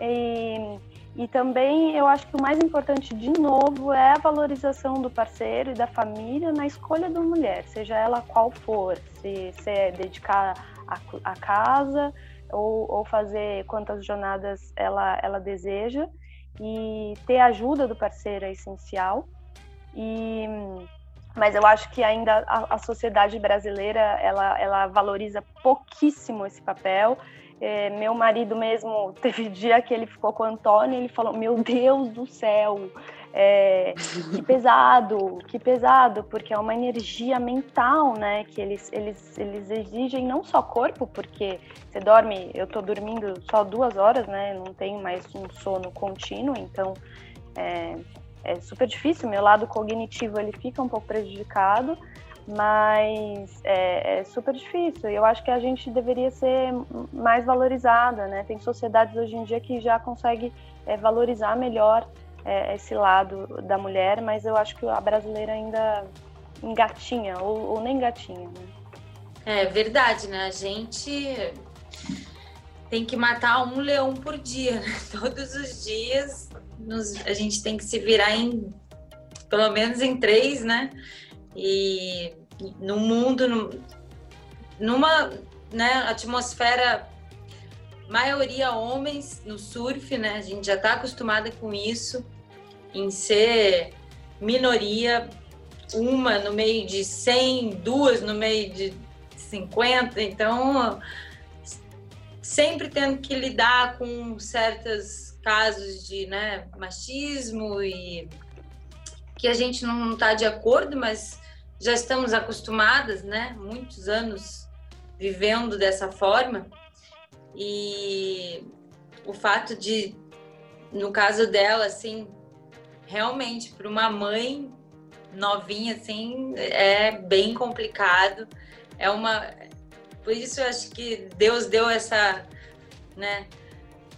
E, e também eu acho que o mais importante, de novo, é a valorização do parceiro e da família na escolha da mulher, seja ela qual for, se, se é dedicar a, a casa ou, ou fazer quantas jornadas ela, ela deseja. E ter a ajuda do parceiro é essencial. E mas eu acho que ainda a, a, sociedade brasileira ela, ela valoriza pouquíssimo esse papel. É, meu marido mesmo teve dia que ele ficou com o Antônio, ele falou: Meu Deus do céu, é, que pesado, que pesado, porque é uma energia mental, né? Que eles, eles, eles exigem não só corpo, porque você dorme, eu tô dormindo só duas horas, né? Não tenho mais um sono contínuo, então. É, é super difícil, meu lado cognitivo ele fica um pouco prejudicado, mas é, é, super difícil. Eu acho que a gente deveria ser mais valorizada, né? Tem sociedades hoje em dia que já conseguem é, valorizar melhor é, esse lado da mulher, mas eu acho que a brasileira ainda engatinha, ou, ou nem engatinha, né? É verdade, né? A gente tem que matar um leão por dia, né? Todos os dias nos, a gente tem que se virar em pelo menos em três, né? E no mundo, no, numa né, atmosfera maioria homens no surf, né? A gente já está acostumada com isso, em ser minoria, uma no meio de 100, duas no meio de 50, então sempre tendo que lidar com certas casos de né, machismo e que a gente não está de acordo, mas já estamos acostumadas, né? Muitos anos vivendo dessa forma. E o fato de, no caso dela, assim, realmente para uma mãe novinha, assim, é bem complicado. É uma. Por isso eu acho que Deus deu essa, né?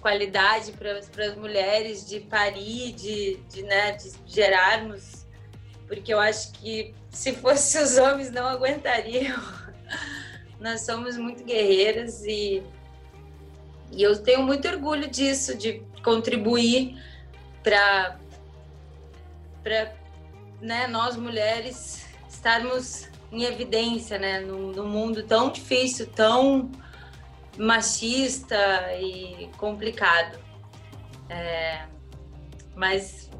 Qualidade para as mulheres de parir, de, de, né, de gerarmos, porque eu acho que se fosse os homens não aguentariam. Nós somos muito guerreiras e, e eu tenho muito orgulho disso, de contribuir para né, nós mulheres estarmos em evidência né, no, no mundo tão difícil, tão machista e complicado. É, mas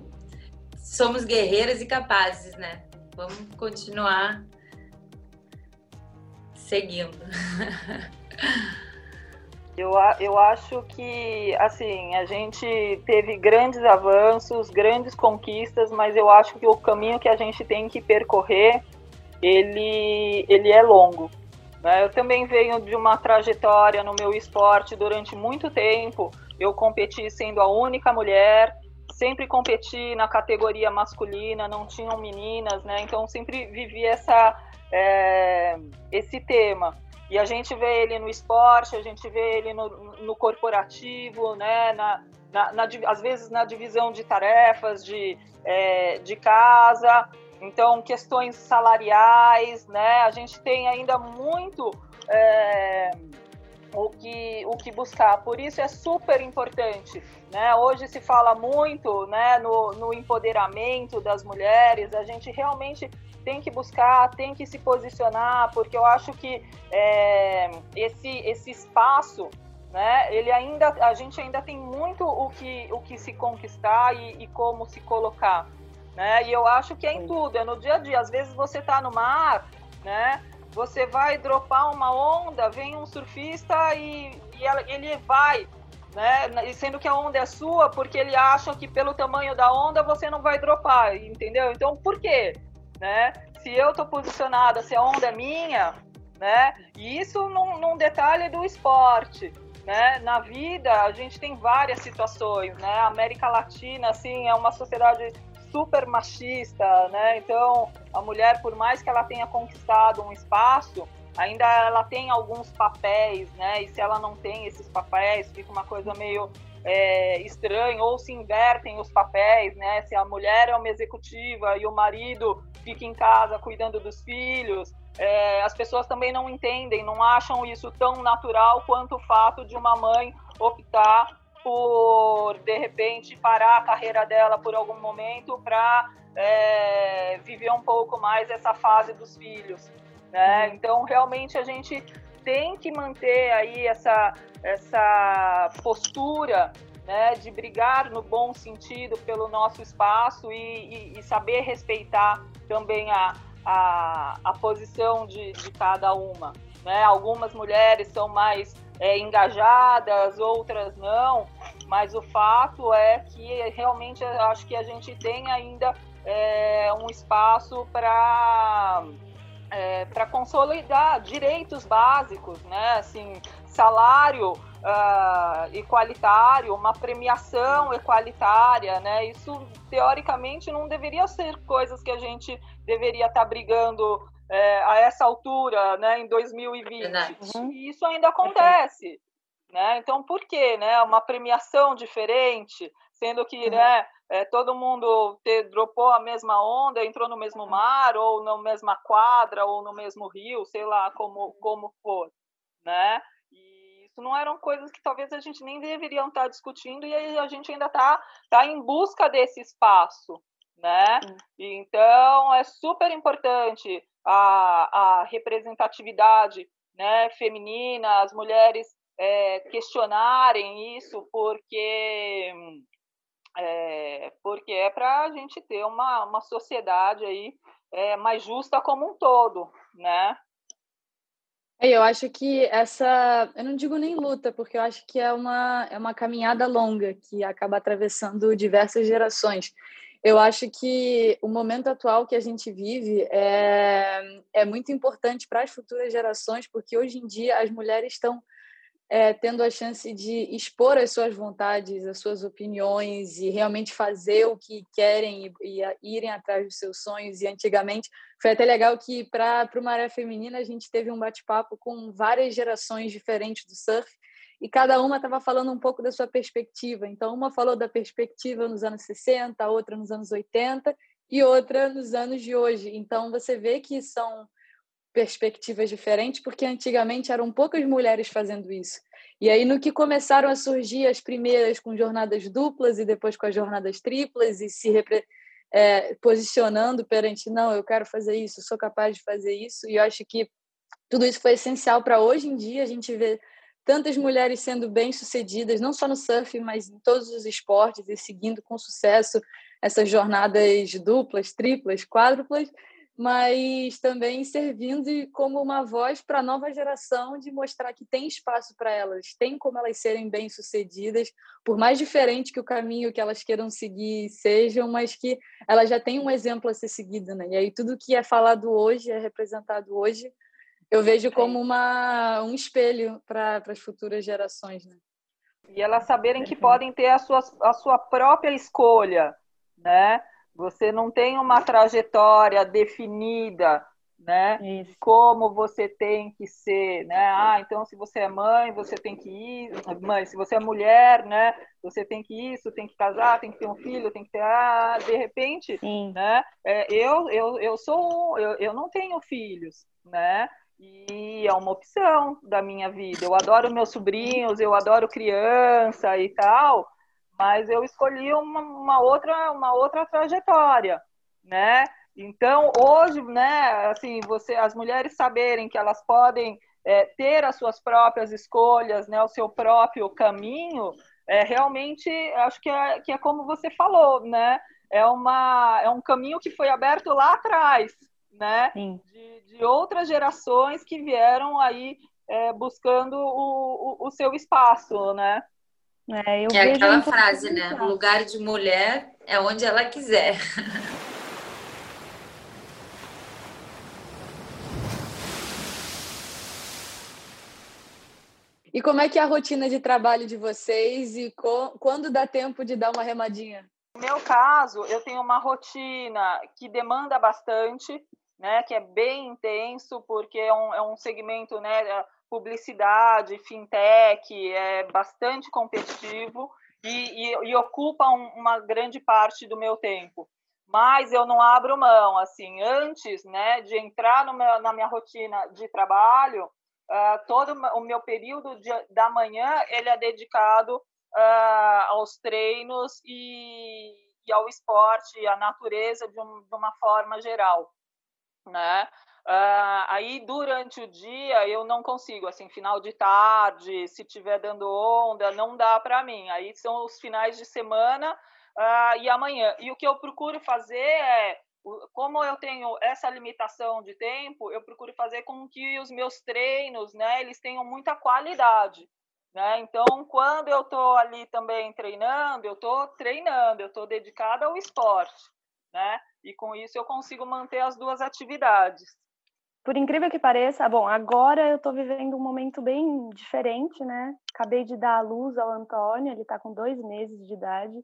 somos guerreiras e capazes, né? Vamos continuar seguindo. Eu, eu acho que, assim, a gente teve grandes avanços, grandes conquistas, mas eu acho que o caminho que a gente tem que percorrer, ele, ele é longo. Né? Eu também venho de uma trajetória no meu esporte durante muito tempo. Eu competi sendo a única mulher, sempre competi na categoria masculina, não tinham meninas, né? Então sempre vivi essa, é, esse tema. E a gente vê ele no esporte, a gente vê ele no, no corporativo, né? Na, na, na, às vezes na divisão de tarefas de, é, de casa. Então, questões salariais, né? A gente tem ainda muito é, o, que, o que buscar. Por isso é super importante. Né? Hoje se fala muito né, no, no empoderamento das mulheres. A gente realmente tem que buscar, tem que se posicionar, porque eu acho que é, esse, esse espaço né? Ele ainda, a gente ainda tem muito o que, o que se conquistar e, e como se colocar né? E eu acho que é em tudo, é no dia a dia. Às vezes você está no mar, né? Você vai dropar uma onda, vem um surfista e, e ela, ele vai né? Sendo que a onda é sua, porque ele acha que pelo tamanho da onda você não vai dropar, entendeu? Então, por quê? Né? Se eu tô posicionada, se a onda é minha, né? E isso num, num detalhe do esporte, né? Na vida a gente tem várias situações, né? A América Latina, assim, é uma sociedade super machista, né? Então, a mulher, por mais que ela tenha conquistado um espaço, ainda ela tem alguns papéis, né? E se ela não tem esses papéis, fica uma coisa meio é, estranha, ou se invertem os papéis, né? Se a mulher é uma executiva e o marido fica em casa cuidando dos filhos, é, as pessoas também não entendem, não acham isso tão natural quanto o fato de uma mãe optar por, de repente, parar a carreira dela por algum momento para é, viver um pouco mais essa fase dos filhos. Né? Uhum. Então, realmente, a gente tem que manter aí essa, essa postura né, de brigar no bom sentido pelo nosso espaço e, e, e saber respeitar também a, a, a posição de, de cada uma. Né? Algumas mulheres são mais é, engajadas, outras não, mas o fato é que realmente acho que a gente tem ainda é, um espaço para é, para consolidar direitos básicos, né? Assim, salário uh, igualitário, uma premiação equalitária, né? Isso teoricamente não deveria ser coisas que a gente deveria estar tá brigando é, a essa altura, né? Em 2020. Uhum. E isso ainda acontece. Né? Então, por que né? uma premiação diferente, sendo que uhum. né, é, todo mundo te, dropou a mesma onda, entrou no mesmo mar, ou na mesma quadra, ou no mesmo rio, sei lá como, como for, né? E isso não eram coisas que talvez a gente nem deveriam estar discutindo, e aí a gente ainda está tá em busca desse espaço, né? Então, é super importante a, a representatividade né, feminina, as mulheres é, questionarem isso, porque é, porque é para a gente ter uma, uma sociedade aí é, mais justa como um todo, né? Eu acho que essa, eu não digo nem luta, porque eu acho que é uma, é uma caminhada longa que acaba atravessando diversas gerações. Eu acho que o momento atual que a gente vive é, é muito importante para as futuras gerações, porque hoje em dia as mulheres estão é, tendo a chance de expor as suas vontades, as suas opiniões e realmente fazer o que querem e, e irem atrás dos seus sonhos. E antigamente foi até legal que para o Maré Feminina a gente teve um bate-papo com várias gerações diferentes do surf e cada uma estava falando um pouco da sua perspectiva. Então, uma falou da perspectiva nos anos 60, outra nos anos 80 e outra nos anos de hoje. Então, você vê que são perspectivas diferentes, porque antigamente eram poucas mulheres fazendo isso. E aí, no que começaram a surgir as primeiras com jornadas duplas e depois com as jornadas triplas e se é, posicionando perante, não, eu quero fazer isso, sou capaz de fazer isso, e eu acho que tudo isso foi essencial para hoje em dia a gente ver tantas mulheres sendo bem-sucedidas, não só no surf, mas em todos os esportes e seguindo com sucesso essas jornadas duplas, triplas, quádruplas, mas também servindo como uma voz para a nova geração de mostrar que tem espaço para elas, tem como elas serem bem-sucedidas, por mais diferente que o caminho que elas queiram seguir sejam, mas que elas já têm um exemplo a ser seguido, né? E aí tudo que é falado hoje, é representado hoje, eu vejo como uma, um espelho para as futuras gerações, né? E elas saberem que podem ter a sua, a sua própria escolha, né? Você não tem uma trajetória definida, né? Isso. Como você tem que ser, né? Ah, então se você é mãe, você tem que ir, mãe, se você é mulher, né? Você tem que isso, tem que casar, tem que ter um filho, tem que ter, ah, de repente, Sim. né? É, eu, eu, eu sou, eu, eu não tenho filhos, né? E é uma opção da minha vida. Eu adoro meus sobrinhos, eu adoro criança e tal, mas eu escolhi uma, uma, outra uma outra trajetória, né? Então hoje, né? Assim, você, as mulheres saberem que elas podem é, ter as suas próprias escolhas, né? O seu próprio caminho, é realmente acho que é, que é como você falou, né? É uma é um caminho que foi aberto lá atrás, né? De, de, outras gerações que vieram aí é, buscando o, o, o seu espaço, né? É, eu é vejo aquela frase, né? complicado. Lugar de mulher é onde ela quiser. E como é que é a rotina de trabalho de vocês e co- quando dá tempo de dar uma remadinha? No meu caso, eu tenho uma rotina que demanda bastante, né, que é bem intenso, porque é um, é um segmento, né, publicidade, fintech, é bastante competitivo e, e, e ocupa um- uma grande parte do meu tempo. Mas eu não abro mão, assim, antes, né, de entrar meu- na minha rotina de trabalho, ah, todo o meu período de, da manhã, ele é dedicado ah, aos treinos e, e ao esporte, à natureza de, um, de uma forma geral, né? Ah, aí durante o dia eu não consigo, assim, final de tarde, se tiver dando onda, não dá para mim. Aí são os finais de semana ah, e amanhã. E o que eu procuro fazer é, como eu tenho essa limitação de tempo, eu procuro fazer com que os meus treinos, né, eles tenham muita qualidade. Né? Então, quando eu estou ali também treinando, eu estou treinando, eu estou dedicada ao esporte, né? E com isso eu consigo manter as duas atividades. Por incrível que pareça, bom, agora eu estou vivendo um momento bem diferente, né? Acabei de dar a luz ao Antônio, ele está com dois meses de idade,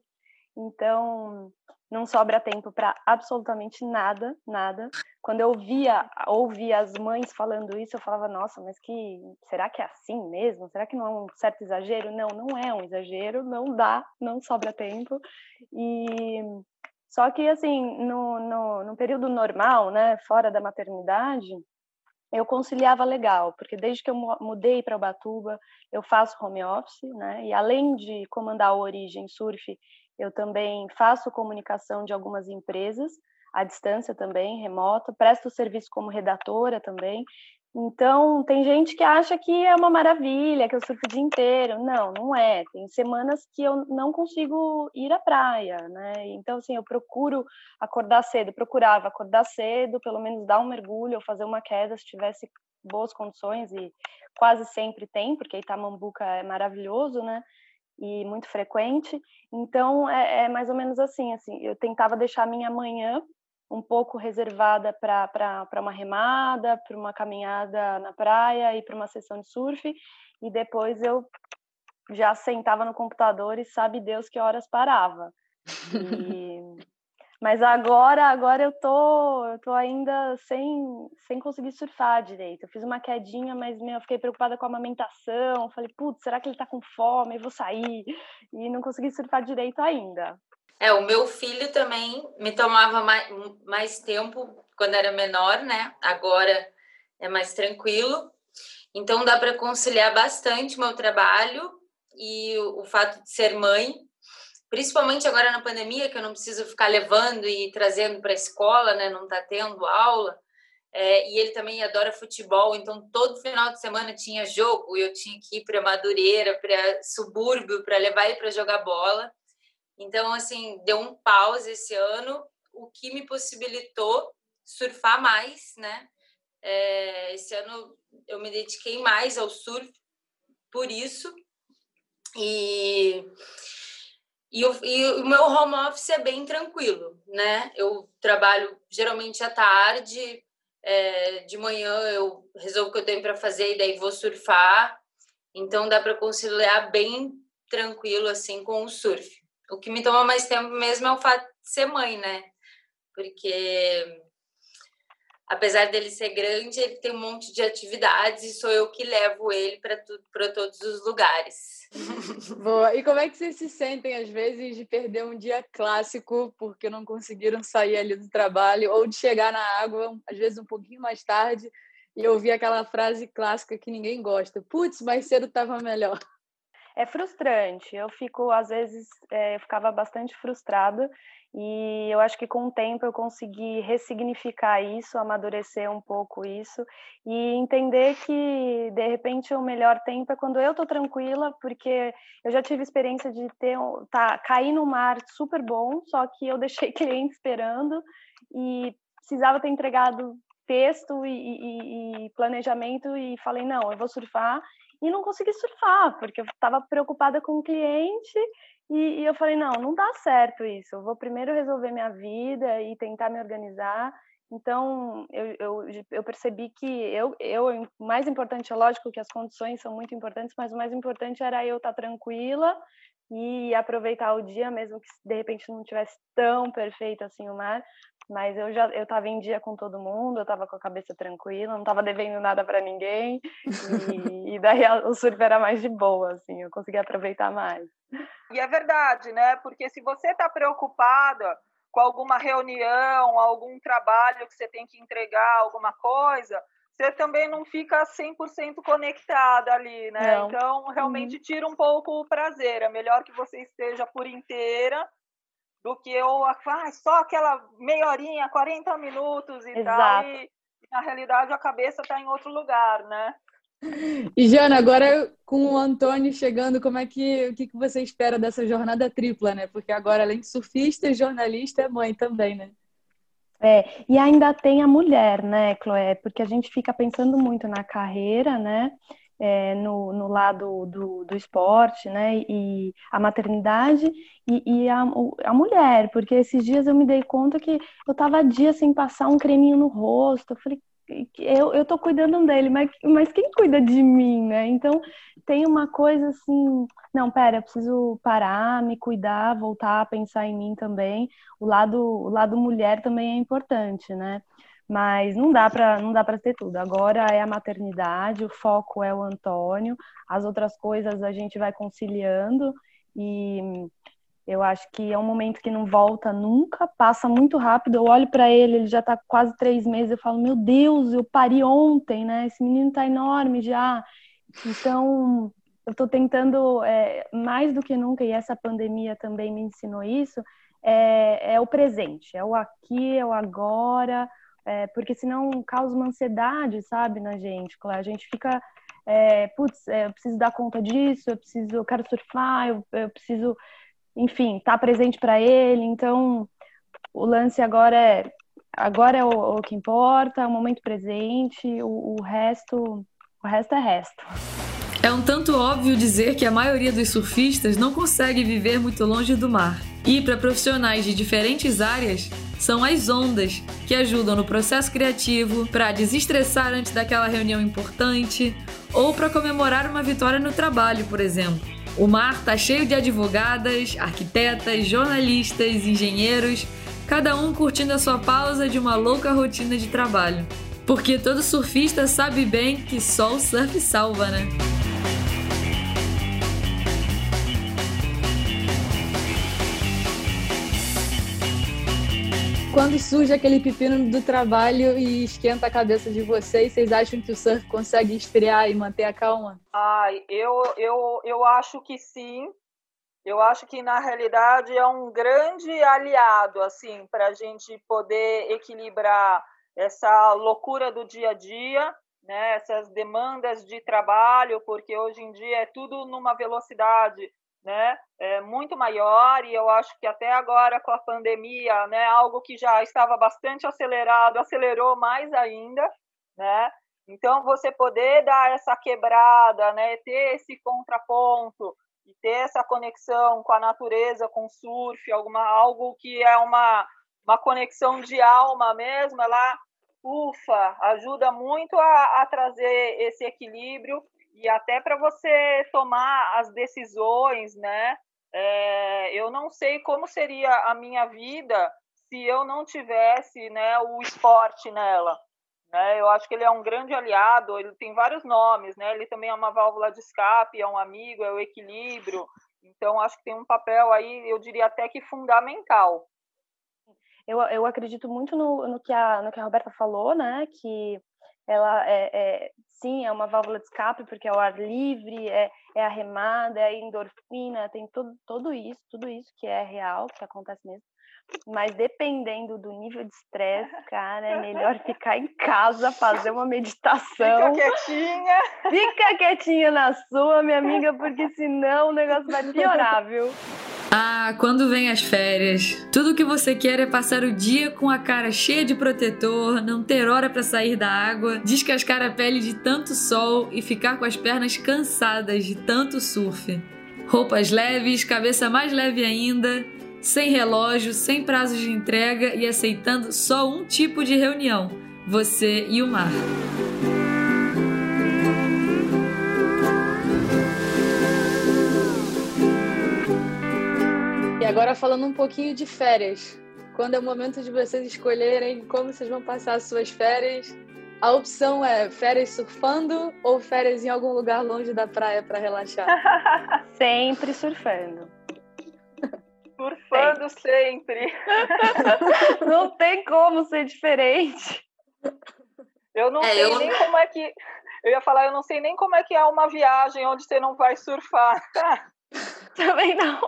então não sobra tempo para absolutamente nada, nada. Quando eu via, ouvia as mães falando isso, eu falava, nossa, mas que será que é assim mesmo? Será que não é um certo exagero? Não, não é um exagero, não dá, não sobra tempo. E só que assim, no, no, no período normal, né, fora da maternidade, eu conciliava legal, porque desde que eu mu- mudei para Ubatuba, eu faço home office, né? E além de comandar a Origem Surf, eu também faço comunicação de algumas empresas, à distância também, remota, presto serviço como redatora também. Então, tem gente que acha que é uma maravilha, que eu surfo o dia inteiro. Não, não é. Tem semanas que eu não consigo ir à praia, né? Então, assim, eu procuro acordar cedo, procurava acordar cedo, pelo menos dar um mergulho ou fazer uma queda se tivesse boas condições e quase sempre tem, porque Itamambuca é maravilhoso, né? E muito frequente. Então é, é mais ou menos assim, assim, eu tentava deixar a minha manhã um pouco reservada para uma remada, para uma caminhada na praia e para uma sessão de surf, e depois eu já sentava no computador e sabe Deus que horas parava. E... Mas agora, agora eu tô, eu tô ainda sem, sem conseguir surfar direito. Eu fiz uma quedinha, mas meu, eu fiquei preocupada com a amamentação. Falei, putz, será que ele tá com fome? Eu vou sair. E não consegui surfar direito ainda. É, o meu filho também me tomava mais, mais tempo quando era menor, né? Agora é mais tranquilo. Então dá para conciliar bastante o meu trabalho e o, o fato de ser mãe, principalmente agora na pandemia, que eu não preciso ficar levando e trazendo para a escola, né? Não tá tendo aula. É, e ele também adora futebol, então todo final de semana tinha jogo e eu tinha que ir para Madureira, para subúrbio, para levar ele para jogar bola. Então, assim, deu um pause esse ano, o que me possibilitou surfar mais, né? É, esse ano eu me dediquei mais ao surf por isso. E, e, o, e o meu home office é bem tranquilo, né? Eu trabalho geralmente à tarde, é, de manhã eu resolvo o que eu tenho para fazer e daí vou surfar. Então dá para conciliar bem tranquilo assim com o surf. O que me toma mais tempo mesmo é o fato de ser mãe, né? Porque apesar dele ser grande, ele tem um monte de atividades e sou eu que levo ele para todos os lugares. Boa. E como é que vocês se sentem, às vezes, de perder um dia clássico porque não conseguiram sair ali do trabalho ou de chegar na água, às vezes um pouquinho mais tarde, e ouvir aquela frase clássica que ninguém gosta: putz, mais cedo estava melhor. É frustrante. Eu fico, às vezes, é, eu ficava bastante frustrada e eu acho que com o tempo eu consegui ressignificar isso, amadurecer um pouco isso e entender que de repente o melhor tempo é quando eu tô tranquila, porque eu já tive experiência de ter tá cair no mar super bom, só que eu deixei cliente esperando e precisava ter entregado texto e, e, e planejamento e falei não, eu vou surfar e não consegui surfar, porque eu estava preocupada com o cliente e, e, eu falei, não, não dá certo isso, eu vou primeiro resolver minha vida e tentar me organizar. Então, eu, eu, eu percebi que eu, eu, mais importante é lógico que as condições são muito importantes, mas o mais importante era eu estar tranquila e aproveitar o dia, mesmo que de repente não tivesse tão perfeito assim o mar, mas eu já eu estava em dia com todo mundo, eu estava com a cabeça tranquila, não estava devendo nada para ninguém e, e, daí o surf era mais de boa, assim, eu conseguia aproveitar mais. E é verdade, né? Porque se você está preocupada com alguma reunião, algum trabalho que você tem que entregar, alguma coisa, você também não fica 100% conectada ali, né? Não. Então, realmente uhum. tira um pouco o prazer. É melhor que você esteja por inteira do que eu ah, só aquela meia horinha, 40 minutos e Exato. tal. E, na realidade, a cabeça está em outro lugar, né? E, Jana, agora com o Antônio chegando, como é que, o que, que você espera dessa jornada tripla, né? Porque agora, além de surfista, jornalista, é mãe também, né? É, e ainda tem a mulher, né, Chloé? Porque a gente fica pensando muito na carreira, né? É, no, no lado do, do esporte, né? E a maternidade e, e a, a mulher, porque esses dias eu me dei conta que eu tava dias sem passar um creminho no rosto. Eu falei, eu, eu tô cuidando dele, mas, mas quem cuida de mim, né? Então tem uma coisa assim, não, pera, eu preciso parar, me cuidar, voltar a pensar em mim também. O lado, o lado mulher também é importante, né? Mas não dá para não dá para ter tudo. Agora é a maternidade, o foco é o Antônio, as outras coisas a gente vai conciliando e eu acho que é um momento que não volta nunca, passa muito rápido. Eu olho para ele, ele já está quase três meses. Eu falo, meu Deus, eu pari ontem, né? Esse menino está enorme já. Então, eu estou tentando, é, mais do que nunca, e essa pandemia também me ensinou isso, é, é o presente, é o aqui, é o agora, é, porque senão causa uma ansiedade, sabe, na gente. A gente fica, é, putz, é, eu preciso dar conta disso, eu preciso, eu quero surfar, eu, eu preciso enfim, tá presente para ele. Então, o lance agora é agora é o, o que importa, é o momento presente, o, o resto, o resto é resto. É um tanto óbvio dizer que a maioria dos surfistas não consegue viver muito longe do mar. E para profissionais de diferentes áreas, são as ondas que ajudam no processo criativo, para desestressar antes daquela reunião importante ou para comemorar uma vitória no trabalho, por exemplo. O mar está cheio de advogadas, arquitetas, jornalistas, engenheiros, cada um curtindo a sua pausa de uma louca rotina de trabalho. Porque todo surfista sabe bem que só o surf salva, né? Quando surge aquele pepino do trabalho e esquenta a cabeça de vocês, vocês acham que o surf consegue esfriar e manter a calma? Ai, eu, eu, eu acho que sim. Eu acho que na realidade é um grande aliado assim para a gente poder equilibrar essa loucura do dia a dia, né? Essas demandas de trabalho, porque hoje em dia é tudo numa velocidade né, é muito maior e eu acho que até agora com a pandemia, né, algo que já estava bastante acelerado, acelerou mais ainda, né? Então você poder dar essa quebrada, né, ter esse contraponto e ter essa conexão com a natureza, com o surf, alguma algo que é uma uma conexão de alma mesmo, ela ufa, ajuda muito a, a trazer esse equilíbrio e até para você tomar as decisões, né? É, eu não sei como seria a minha vida se eu não tivesse né, o esporte nela. Né? Eu acho que ele é um grande aliado, ele tem vários nomes, né? ele também é uma válvula de escape, é um amigo, é o equilíbrio. Então, acho que tem um papel aí, eu diria até que fundamental. Eu, eu acredito muito no, no, que a, no que a Roberta falou, né? Que ela é, é, sim é uma válvula de escape porque é o ar livre, é, é a remada, é a endorfina, tem tudo, tudo isso, tudo isso que é real, que acontece mesmo. Mas dependendo do nível de estresse, cara, é melhor ficar em casa, fazer uma meditação. Fica quietinha. Fica quietinha na sua, minha amiga, porque senão o negócio vai piorar, viu? Ah, quando vem as férias, tudo que você quer é passar o dia com a cara cheia de protetor, não ter hora para sair da água, descascar a pele de tanto sol e ficar com as pernas cansadas de tanto surf. Roupas leves, cabeça mais leve ainda, sem relógio, sem prazo de entrega e aceitando só um tipo de reunião: você e o mar. Agora falando um pouquinho de férias. Quando é o momento de vocês escolherem como vocês vão passar as suas férias, a opção é férias surfando ou férias em algum lugar longe da praia para relaxar? Sempre surfando. Surfando sempre. Não tem como ser diferente. Eu não É, sei eu- nem como é que. Eu ia falar, eu não sei nem como é que é uma viagem onde você não vai surfar. Também não.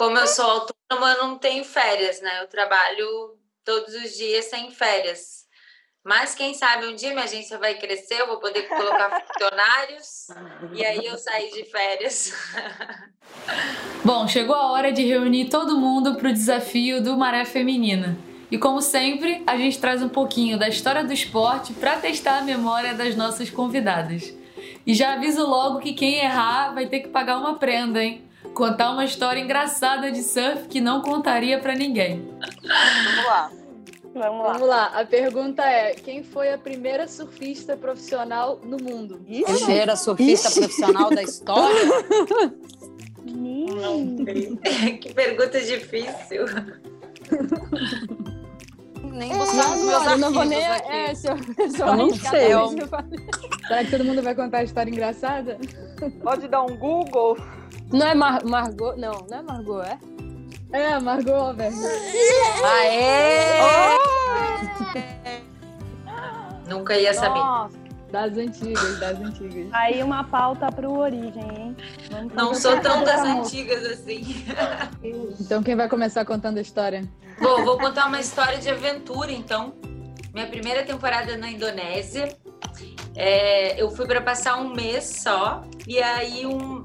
Como eu sou autônoma, eu não tenho férias, né? Eu trabalho todos os dias sem férias. Mas quem sabe um dia minha agência vai crescer, eu vou poder colocar funcionários e aí eu sair de férias. Bom, chegou a hora de reunir todo mundo para o desafio do Maré Feminina. E como sempre, a gente traz um pouquinho da história do esporte para testar a memória das nossas convidadas. E já aviso logo que quem errar vai ter que pagar uma prenda, hein? Contar uma história engraçada de surf que não contaria para ninguém. Vamos lá. Vamos lá. Vamos lá, a pergunta é: quem foi a primeira surfista profissional no mundo? Primeira surfista profissional da história. que pergunta difícil. Nem Não, buscar os meus eu não vou nem. aqui. É, se eu, se eu Eu não sei. eu. Será que todo mundo vai contar a história engraçada? Pode dar um Google. Não é Mar Margot? Não, não é Margot, é? É, Margot Albert. Aê! Nunca ia saber. Nossa, Das antigas, das antigas. aí uma pauta pro Origem, hein? Vamos Não sou tão das antigas assim. Então quem vai começar contando a história? Bom, vou contar uma história de aventura, então. Minha primeira temporada na Indonésia. É, eu fui para passar um mês só. E aí um,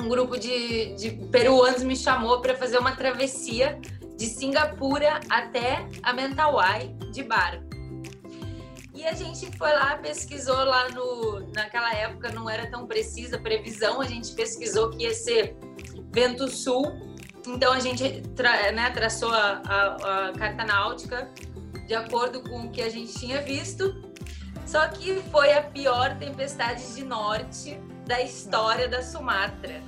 um grupo de, de peruanos me chamou para fazer uma travessia de Singapura até a Mentawai de barco. E a gente foi lá, pesquisou lá no. Naquela época não era tão precisa a previsão, a gente pesquisou que ia ser vento sul. Então a gente tra- né, traçou a, a- a carta náutica de acordo com o que a gente tinha visto. Só que foi a pior tempestade de norte da história da Sumatra.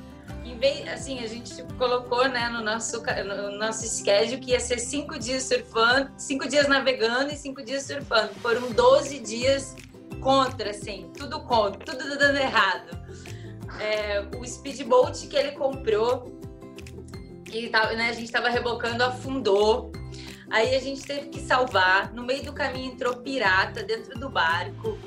Vez, assim, a gente colocou né, no, nosso, no nosso schedule que ia ser cinco dias surfando, cinco dias navegando e cinco dias surfando. Foram 12 dias contra, assim, tudo contra, tudo dando errado. É, o speedboat que ele comprou, que né, a gente estava rebocando, afundou. Aí a gente teve que salvar. No meio do caminho entrou pirata dentro do barco.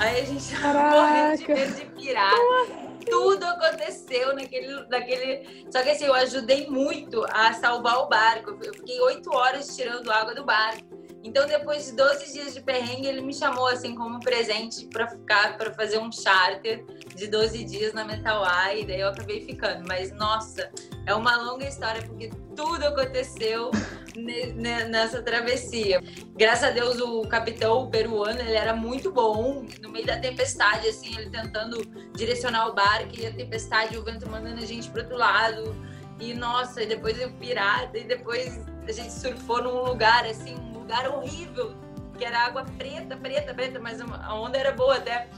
Aí a gente morrendo de medo de pirata. Tudo aconteceu naquele, naquele. Só que assim, eu ajudei muito a salvar o barco. Eu fiquei oito horas tirando água do barco. Então, depois de 12 dias de perrengue, ele me chamou assim como presente para ficar, para fazer um charter de 12 dias na Mentawai. E daí eu acabei ficando. Mas nossa, é uma longa história porque tudo aconteceu ne- ne- nessa travessia. Graças a Deus o capitão peruano, ele era muito bom. No meio da tempestade, assim, ele tentando direcionar o barco e a tempestade, o vento mandando a gente pro outro lado. E nossa, e depois eu pirata, e depois a gente surfou num lugar, assim, um lugar horrível, que era água preta, preta, preta, mas a onda era boa até.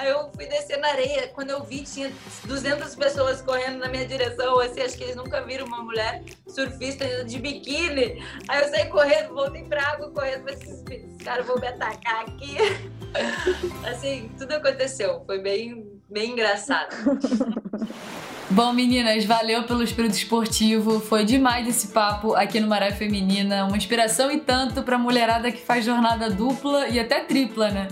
Aí eu fui descer na areia, quando eu vi, tinha 200 pessoas correndo na minha direção, assim, acho que eles nunca viram uma mulher surfista de biquíni. Aí eu saí correndo, voltei pra água correndo, falei, esses, esses caras vão me atacar aqui. Assim, tudo aconteceu, foi bem, bem engraçado. Bom, meninas, valeu pelo espírito esportivo. Foi demais esse papo aqui no Maré Feminina. Uma inspiração e tanto pra mulherada que faz jornada dupla e até tripla, né?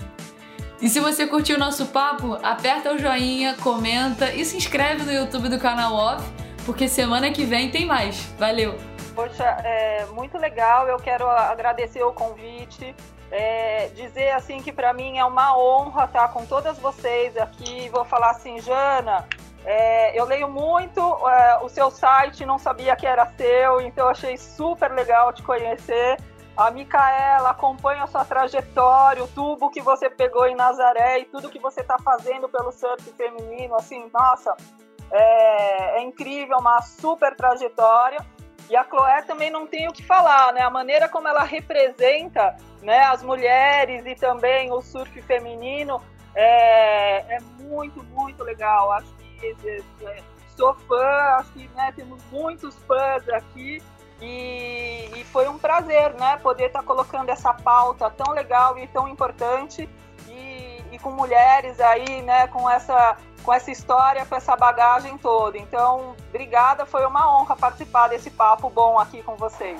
E se você curtiu o nosso papo, aperta o joinha, comenta e se inscreve no YouTube do canal Off, porque semana que vem tem mais. Valeu! Poxa, é muito legal. Eu quero agradecer o convite. é, dizer assim que para mim é uma honra estar com todas vocês aqui. Vou falar assim, Jana, É, eu leio muito é, o seu site, não sabia que era seu, então achei super legal te conhecer. A Micaela acompanha a sua trajetória, o tubo que você pegou em Nazaré e tudo que você está fazendo pelo surf feminino. Assim, nossa, é, é incrível, uma super trajetória. E a Chloé também não tem o que falar, né? A maneira como ela representa né, as mulheres e também o surf feminino é, é muito, muito legal. Acho que é, sou fã, acho que né, temos muitos fãs aqui. E, e, foi um prazer, né, poder estar tá colocando essa pauta tão legal e tão importante e, e com mulheres aí, né, com essa com essa história, com essa bagagem toda. Então, obrigada, foi uma honra participar desse papo bom aqui com vocês.